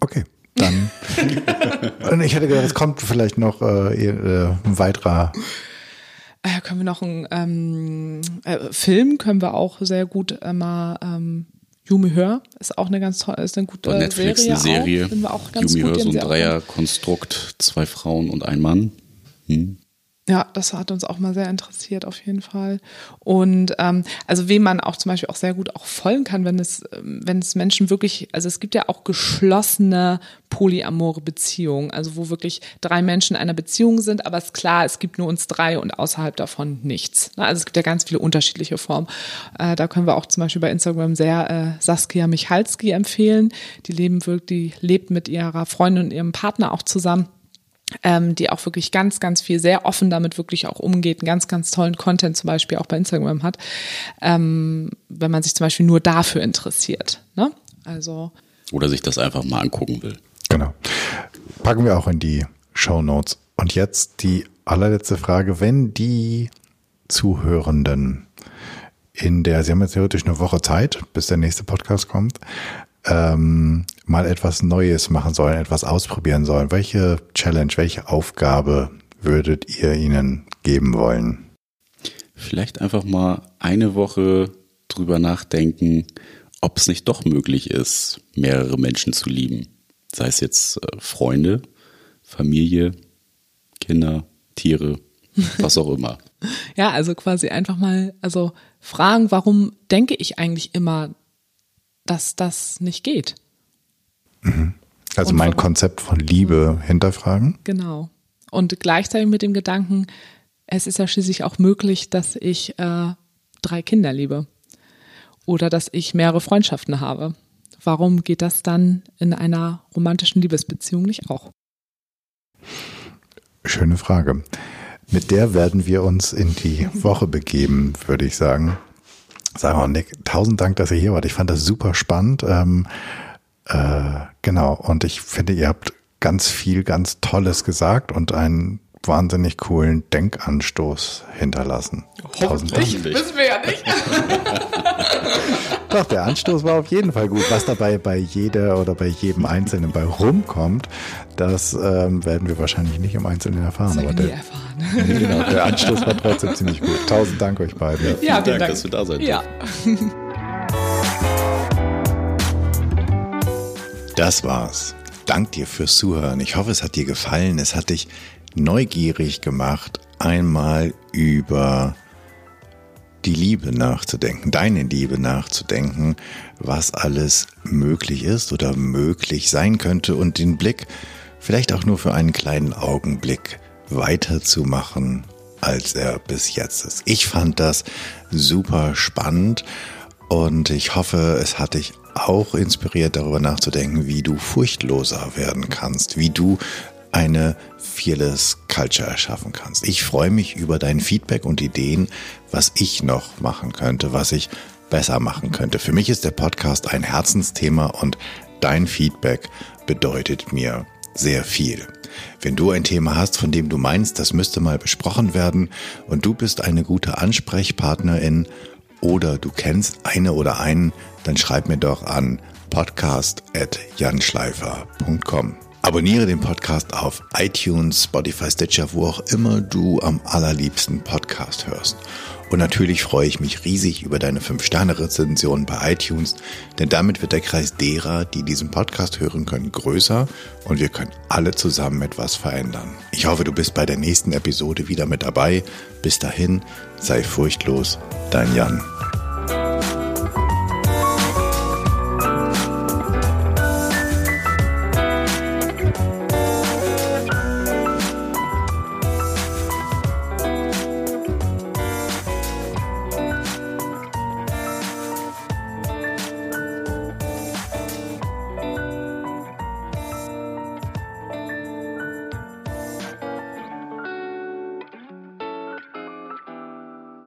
Okay, dann. Und ich hätte gedacht, es kommt vielleicht noch äh, äh, ein weiterer. Äh, können wir noch einen ähm, äh, Film können wir auch sehr gut äh, mal ähm, Yumi Hör ist auch eine ganz tolle, ist eine gute bei Netflix Serie. eine Serie. Auch, finden wir auch ganz Yumi gut. Hör, so ein Dreierkonstrukt, zwei Frauen und ein Mann. Hm. Ja, das hat uns auch mal sehr interessiert, auf jeden Fall. Und ähm, also wem man auch zum Beispiel auch sehr gut auch folgen kann, wenn es, wenn es Menschen wirklich, also es gibt ja auch geschlossene polyamore Beziehungen, also wo wirklich drei Menschen in einer Beziehung sind, aber es ist klar, es gibt nur uns drei und außerhalb davon nichts. Ne? Also es gibt ja ganz viele unterschiedliche Formen. Äh, da können wir auch zum Beispiel bei Instagram sehr äh, Saskia Michalski empfehlen. Die leben wirklich, die lebt mit ihrer Freundin und ihrem Partner auch zusammen ähm, die auch wirklich ganz, ganz viel, sehr offen damit wirklich auch umgeht, einen ganz, ganz tollen Content zum Beispiel auch bei Instagram hat, ähm, wenn man sich zum Beispiel nur dafür interessiert. Ne? Also oder sich das einfach mal angucken will. Genau. Packen wir auch in die Show Notes. Und jetzt die allerletzte Frage, wenn die Zuhörenden in der, Sie haben jetzt theoretisch eine Woche Zeit, bis der nächste Podcast kommt, ähm, mal etwas Neues machen sollen, etwas ausprobieren sollen, welche Challenge, welche Aufgabe würdet ihr ihnen geben wollen? Vielleicht einfach mal eine Woche drüber nachdenken, ob es nicht doch möglich ist, mehrere Menschen zu lieben. Sei es jetzt äh, Freunde, Familie, Kinder, Tiere, was auch immer. ja, also quasi einfach mal, also fragen, warum denke ich eigentlich immer, dass das nicht geht. Mhm. Also Und mein warum? Konzept von Liebe hinterfragen. Genau. Und gleichzeitig mit dem Gedanken, es ist ja schließlich auch möglich, dass ich äh, drei Kinder liebe oder dass ich mehrere Freundschaften habe. Warum geht das dann in einer romantischen Liebesbeziehung nicht auch? Schöne Frage. Mit der werden wir uns in die Woche begeben, würde ich sagen. Sag mal, Nick, tausend Dank, dass ihr hier wart. Ich fand das super spannend. Ähm, äh, genau. Und ich finde, ihr habt ganz viel, ganz Tolles gesagt und einen wahnsinnig coolen Denkanstoß hinterlassen. Hoffentlich, wissen wir ja nicht. Doch, der Anstoß war auf jeden Fall gut. Was dabei bei jeder oder bei jedem Einzelnen bei rumkommt, das ähm, werden wir wahrscheinlich nicht im Einzelnen erfahren. Das aber der, erfahren. genau, der Anstoß war trotzdem ziemlich gut. Tausend Dank euch beiden. Ja, vielen ja, Dank, Dank, dass wir da seid. Ja. Das war's. Dank dir fürs Zuhören. Ich hoffe, es hat dir gefallen. Es hat dich neugierig gemacht, einmal über die Liebe nachzudenken, deine Liebe nachzudenken, was alles möglich ist oder möglich sein könnte und den Blick vielleicht auch nur für einen kleinen Augenblick weiterzumachen, als er bis jetzt ist. Ich fand das super spannend und ich hoffe, es hat dich auch inspiriert, darüber nachzudenken, wie du furchtloser werden kannst, wie du eine Fearless Culture erschaffen kannst. Ich freue mich über dein Feedback und Ideen, was ich noch machen könnte, was ich besser machen könnte. Für mich ist der Podcast ein Herzensthema und dein Feedback bedeutet mir sehr viel. Wenn du ein Thema hast, von dem du meinst, das müsste mal besprochen werden und du bist eine gute Ansprechpartnerin oder du kennst eine oder einen, dann schreib mir doch an podcast.janschleifer.com. Abonniere den Podcast auf iTunes, Spotify, Stitcher, wo auch immer du am allerliebsten Podcast hörst. Und natürlich freue ich mich riesig über deine 5-Sterne-Rezension bei iTunes, denn damit wird der Kreis derer, die diesen Podcast hören können, größer und wir können alle zusammen etwas verändern. Ich hoffe, du bist bei der nächsten Episode wieder mit dabei. Bis dahin, sei furchtlos, dein Jan.